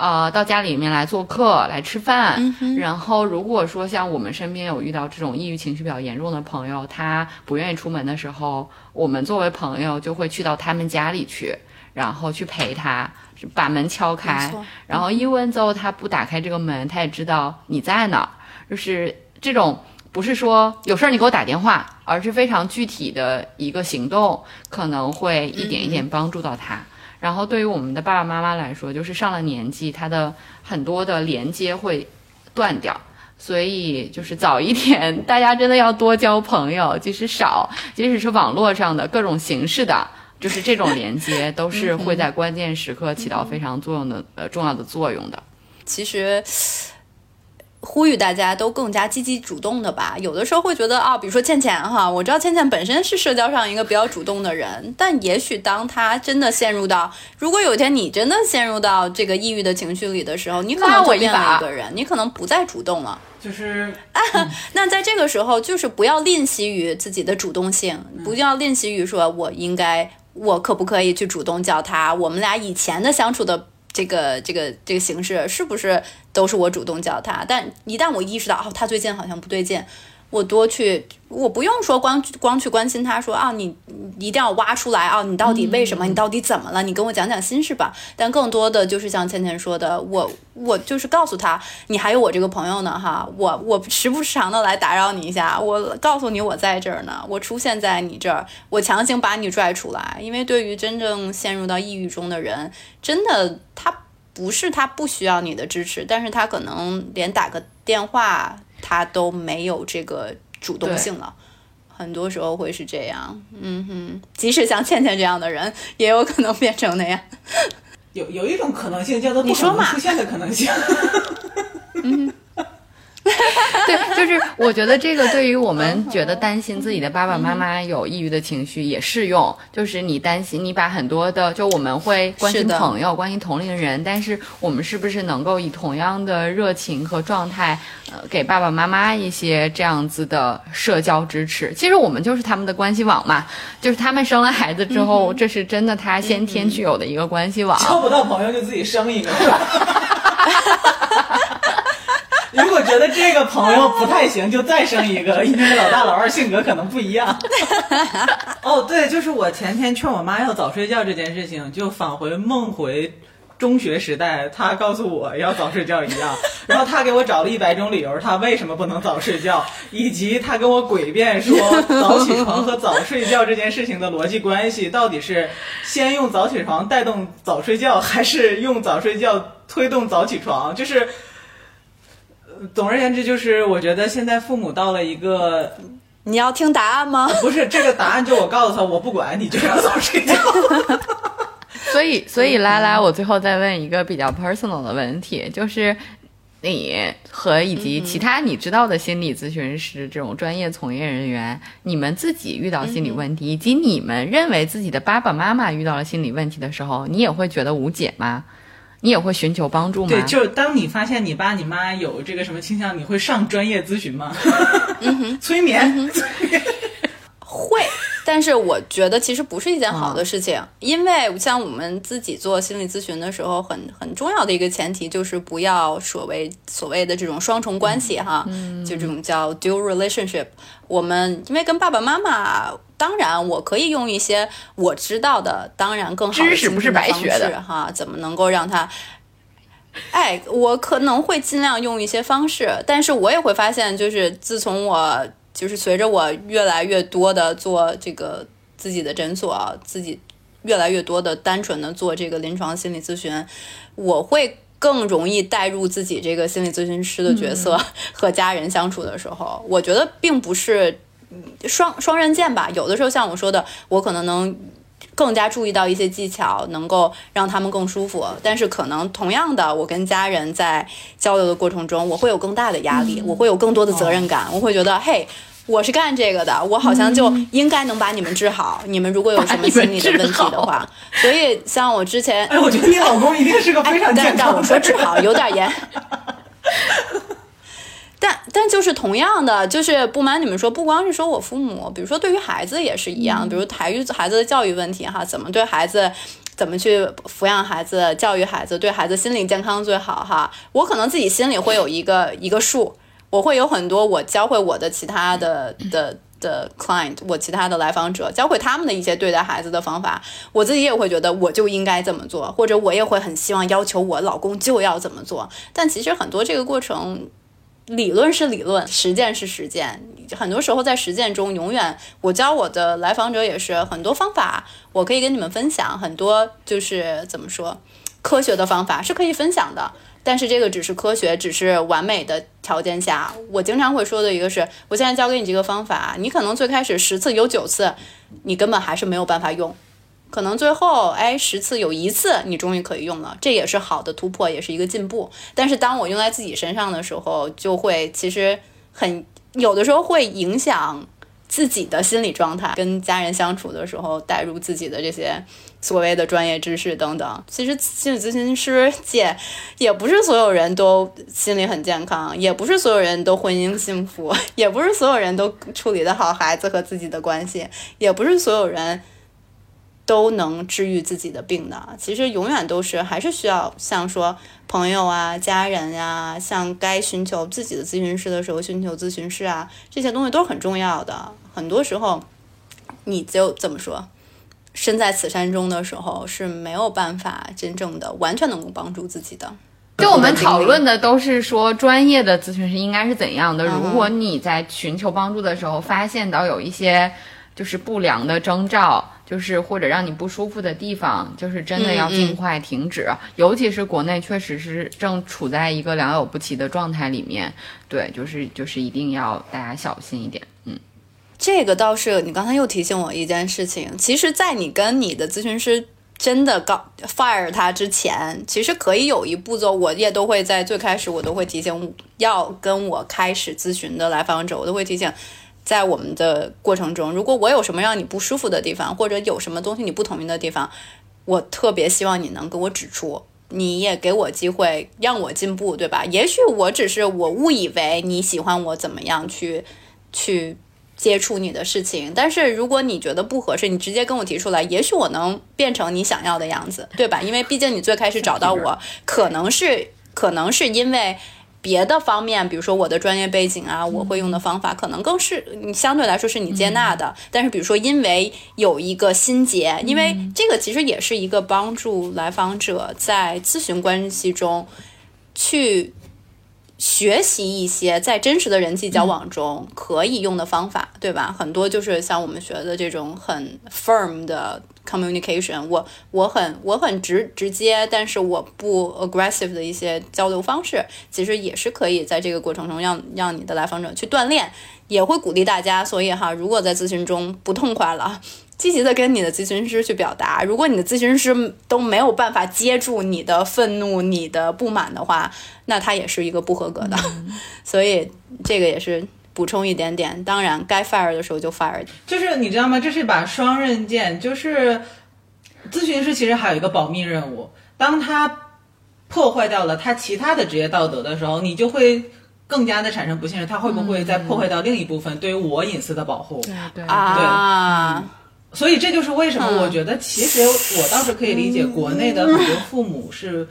呃，到家里面来做客，来吃饭。然后，如果说像我们身边有遇到这种抑郁情绪比较严重的朋友，他不愿意出门的时候，我们作为朋友就会去到他们家里去，然后去陪他，把门敲开。然后一问之后，他不打开这个门，他也知道你在哪儿。就是这种，不是说有事儿你给我打电话，而是非常具体的一个行动，可能会一点一点帮助到他。然后对于我们的爸爸妈妈来说，就是上了年纪，他的很多的连接会断掉，所以就是早一点，大家真的要多交朋友，即使少，即使是网络上的各种形式的，就是这种连接，都是会在关键时刻起到非常作用的呃重要的作用的。其实。呼吁大家都更加积极主动的吧。有的时候会觉得啊，比如说倩倩哈，我知道倩倩本身是社交上一个比较主动的人，但也许当她真的陷入到，如果有一天你真的陷入到这个抑郁的情绪里的时候，你可能就变了一个人，你可能不再主动了。就是啊，那在这个时候，就是不要吝惜于自己的主动性，不要吝惜于说我应该，我可不可以去主动叫他？我们俩以前的相处的。这个这个这个形式是不是都是我主动叫他？但一旦我意识到哦，他最近好像不对劲。我多去，我不用说光光去关心他，说啊，你一定要挖出来啊，你到底为什么？你到底怎么了？你跟我讲讲心事吧。但更多的就是像倩倩说的，我我就是告诉他，你还有我这个朋友呢，哈，我我时不时常的来打扰你一下，我告诉你我在这儿呢，我出现在你这儿，我强行把你拽出来，因为对于真正陷入到抑郁中的人，真的他不是他不需要你的支持，但是他可能连打个电话。他都没有这个主动性了，很多时候会是这样。嗯哼，即使像倩倩这样的人，也有可能变成那样。有有一种可能性叫做不可能出现的可能性。嗯，对，就是我觉得这个对于我们觉得担心自己的爸爸妈妈有抑郁的情绪也适用。就是你担心，你把很多的，就我们会关心朋友、关心同龄人，但是我们是不是能够以同样的热情和状态，呃，给爸爸妈妈一些这样子的社交支持？其实我们就是他们的关系网嘛，就是他们生了孩子之后，这是真的他先天具有的一个关系网。交不到朋友就自己生一个，是吧？如果觉得这个朋友不太行，就再生一个，因为老大老二性格可能不一样。哦，对，就是我前天劝我妈要早睡觉这件事情，就返回梦回中学时代，她告诉我要早睡觉一样。然后她给我找了一百种理由，她为什么不能早睡觉，以及她跟我诡辩说早起床和早睡觉这件事情的逻辑关系到底是先用早起床带动早睡觉，还是用早睡觉推动早起床？就是。呃总而言之，就是我觉得现在父母到了一个你要听答案吗？不是这个答案，就我告诉他，我不管你，就要早睡觉。所以，所以拉拉，我最后再问一个比较 personal 的问题，就是你和以及其他你知道的心理咨询师这种专业从业人员，你们自己遇到心理问题，以及你们认为自己的爸爸妈妈遇到了心理问题的时候，你也会觉得无解吗？你也会寻求帮助吗？对，就是当你发现你爸你妈有这个什么倾向，你会上专业咨询吗？催眠，催眠。会，但是我觉得其实不是一件好的事情，因为像我们自己做心理咨询的时候，很很重要的一个前提就是不要所谓所谓的这种双重关系哈，就这种叫 dual relationship。我们因为跟爸爸妈妈，当然我可以用一些我知道的，当然更好的知识不是白学的哈，怎么能够让他。哎，我可能会尽量用一些方式，但是我也会发现，就是自从我就是随着我越来越多的做这个自己的诊所啊，自己越来越多的单纯的做这个临床心理咨询，我会更容易带入自己这个心理咨询师的角色 和家人相处的时候，我觉得并不是嗯双双刃剑吧。有的时候像我说的，我可能能更加注意到一些技巧，能够让他们更舒服。但是可能同样的，我跟家人在交流的过程中，我会有更大的压力，我会有更多的责任感，我会觉得，嘿。我是干这个的，我好像就应该能把你们治好。你们如果有什么心理的问题的话，所以像我之前，哎，我觉得你老公一定是个 非常哎但但健康的我说治。好有点严。但但就是同样的，就是不瞒你们说，不光是说我父母，比如说对于孩子也是一样，比如台育孩子的教育问题哈，怎么对孩子。怎么去抚养孩子、教育孩子，对孩子心理健康最好哈？我可能自己心里会有一个一个数，我会有很多我教会我的其他的的的 client，我其他的来访者教会他们的一些对待孩子的方法，我自己也会觉得我就应该这么做，或者我也会很希望要求我老公就要怎么做。但其实很多这个过程，理论是理论，实践是实践。很多时候在实践中，永远我教我的来访者也是很多方法，我可以跟你们分享很多，就是怎么说，科学的方法是可以分享的。但是这个只是科学，只是完美的条件下，我经常会说的一个是，我现在教给你这个方法，你可能最开始十次有九次，你根本还是没有办法用，可能最后哎十次有一次你终于可以用了，这也是好的突破，也是一个进步。但是当我用在自己身上的时候，就会其实很有的时候会影响自己的心理状态，跟家人相处的时候带入自己的这些所谓的专业知识等等。其实心理咨询师界也不是所有人都心理很健康，也不是所有人都婚姻幸福，也不是所有人都处理得好孩子和自己的关系，也不是所有人。都能治愈自己的病的，其实永远都是还是需要像说朋友啊、家人呀、像该寻求自己的咨询师的时候寻求咨询师啊，这些东西都是很重要的。很多时候，你就怎么说，身在此山中的时候是没有办法真正的完全能够帮助自己的。就我们讨论的都是说专业的咨询师应该是怎样的。嗯如果你在寻求帮助的时候发现到有一些就是不良的征兆，就是或者让你不舒服的地方，就是真的要嗯尽快停止。尤其是国内确实是正处在一个良莠不齐的状态里面，对，就是就是一定要大家小心一点。嗯，这个倒是你刚才又提醒我一件事情，其实，在你跟你的咨询师真的告 fire 他之前，其实可以有一步骤，我也都会在最开始，我都会提醒要跟我开始咨询的来访者，我都会提醒，在我们的过程中，如果我有什么让你不舒服的地方，或者有什么东西你不同意的地方，我特别希望你能给我指出，你也给我机会让我进步，对吧？也许我只是我误以为你喜欢我怎么样去去。接触你的事情，但是如果你觉得不合适，你直接跟我提出来，也许我能变成你想要的样子，对吧？因为毕竟你最开始找到我，可能是可能是因为别的方面，比如说我的专业背景啊，我会用的方法，可能更是你相对来说是你接纳的。但是比如说因为有一个心结，因为这个其实也是一个帮助来访者在咨询关系中去。学习一些在真实的人际交往中可以用的方法，对吧？很多就是像我们学的这种很 firm 的 communication，我我很我很直直接，但是我不 aggressive 的一些交流方式，其实也是可以在这个过程中让让你的来访者去锻炼，也会鼓励大家。所以哈，如果在咨询中不痛快了。积极的跟你的咨询师去表达，如果你的咨询师都没有办法接住你的愤怒、你的不满的话，那他也是一个不合格的。所以这个也是补充一点点。当然，该 fire 的时候就 fire。就是你知道吗？这是一把双刃剑。就是咨询师其实还有一个保密任务，当他破坏掉了他其他的职业道德的时候，你就会更加的产生不信任。他会不会再破坏到另一部分对于我隐私的保护？对对啊。所以这就是为什么我觉得，其实我倒是可以理解国内的很多父母是，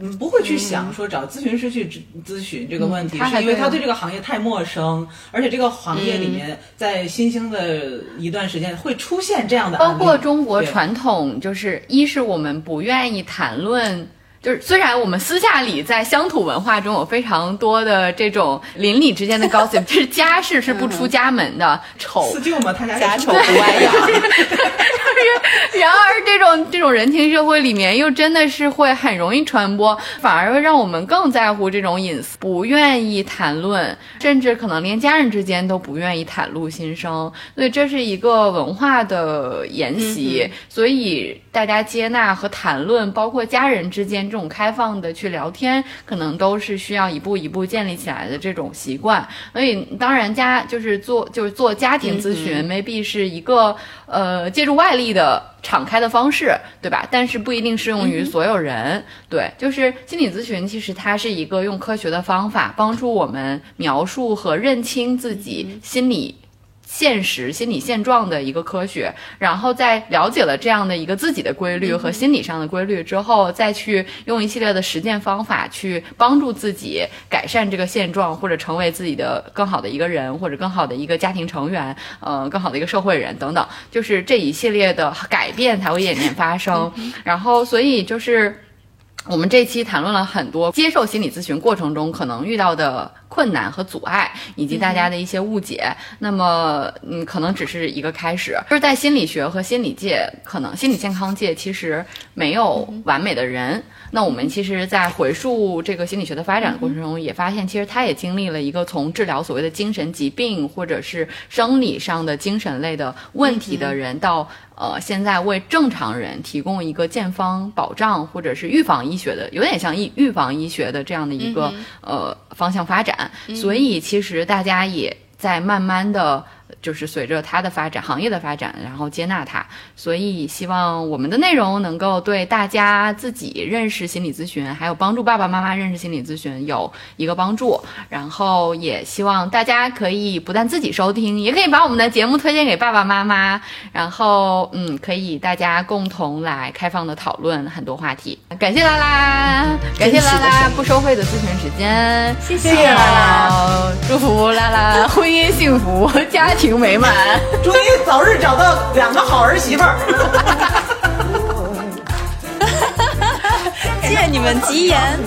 嗯，不会去想说找咨询师去咨咨询这个问题，是因为他对这个行业太陌生，而且这个行业里面在新兴的一段时间会出现这样的，包括中国传统，就是一是我们不愿意谈论。就是虽然我们私下里在乡土文化中有非常多的这种邻里之间的 gossip，就是家事是不出家门的，丑四舅嘛，他家家丑不外扬。然而这种这种人情社会里面，又真的是会很容易传播，反而会让我们更在乎这种隐私，不愿意谈论，甚至可能连家人之间都不愿意袒露心声。所以这是一个文化的沿袭，所以大家接纳和谈论，包括家人之间。这种开放的去聊天，可能都是需要一步一步建立起来的这种习惯。所以，当然家就是做就是做家庭咨询，maybe 是一个呃借助外力的敞开的方式，对吧？但是不一定适用于所有人。对，就是心理咨询，其实它是一个用科学的方法帮助我们描述和认清自己心理。现实心理现状的一个科学，然后在了解了这样的一个自己的规律和心理上的规律之后，再去用一系列的实践方法去帮助自己改善这个现状，或者成为自己的更好的一个人，或者更好的一个家庭成员，呃，更好的一个社会人等等，就是这一系列的改变才会演变发生。然后，所以就是我们这期谈论了很多接受心理咨询过程中可能遇到的。困难和阻碍，以及大家的一些误解，那么，嗯，可能只是一个开始。就是在心理学和心理界，可能心理健康界其实没有完美的人。那我们其实，在回溯这个心理学的发展的过程中，也发现，其实它也经历了一个从治疗所谓的精神疾病或者是生理上的精神类的问题的人，到呃，现在为正常人提供一个健康保障或者是预防医学的，有点像预预防医学的这样的一个呃方向发展。所以，其实大家也在慢慢的。就是随着它的发展，行业的发展，然后接纳它，所以希望我们的内容能够对大家自己认识心理咨询，还有帮助爸爸妈妈认识心理咨询有一个帮助。然后也希望大家可以不但自己收听，也可以把我们的节目推荐给爸爸妈妈。然后，嗯，可以大家共同来开放的讨论很多话题。感谢啦啦，感谢拉拉不收费的咨询时间，谢谢啦啦，祝福啦啦婚姻幸福，家。情美满，祝你早日找到两个好儿媳妇儿。谢谢你们吉言。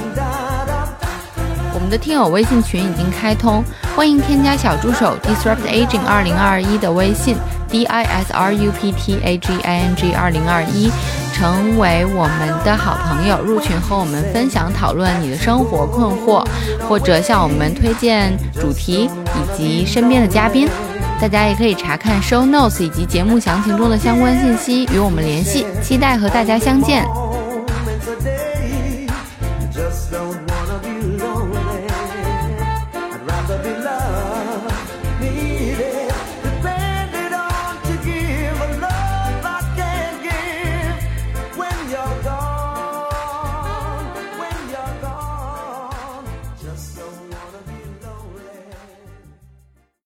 我们的听友微信群已经开通，欢迎添加小助手 disrupt aging 二零二一的微信 d i s r u p t a g i n g 二零二一，成为我们的好朋友，入群和我们分享讨论你的生活困惑，或者向我们推荐主题以及身边的嘉宾。大家也可以查看 show notes 以及节目详情中的相关信息，与我们联系。期待和大家相见。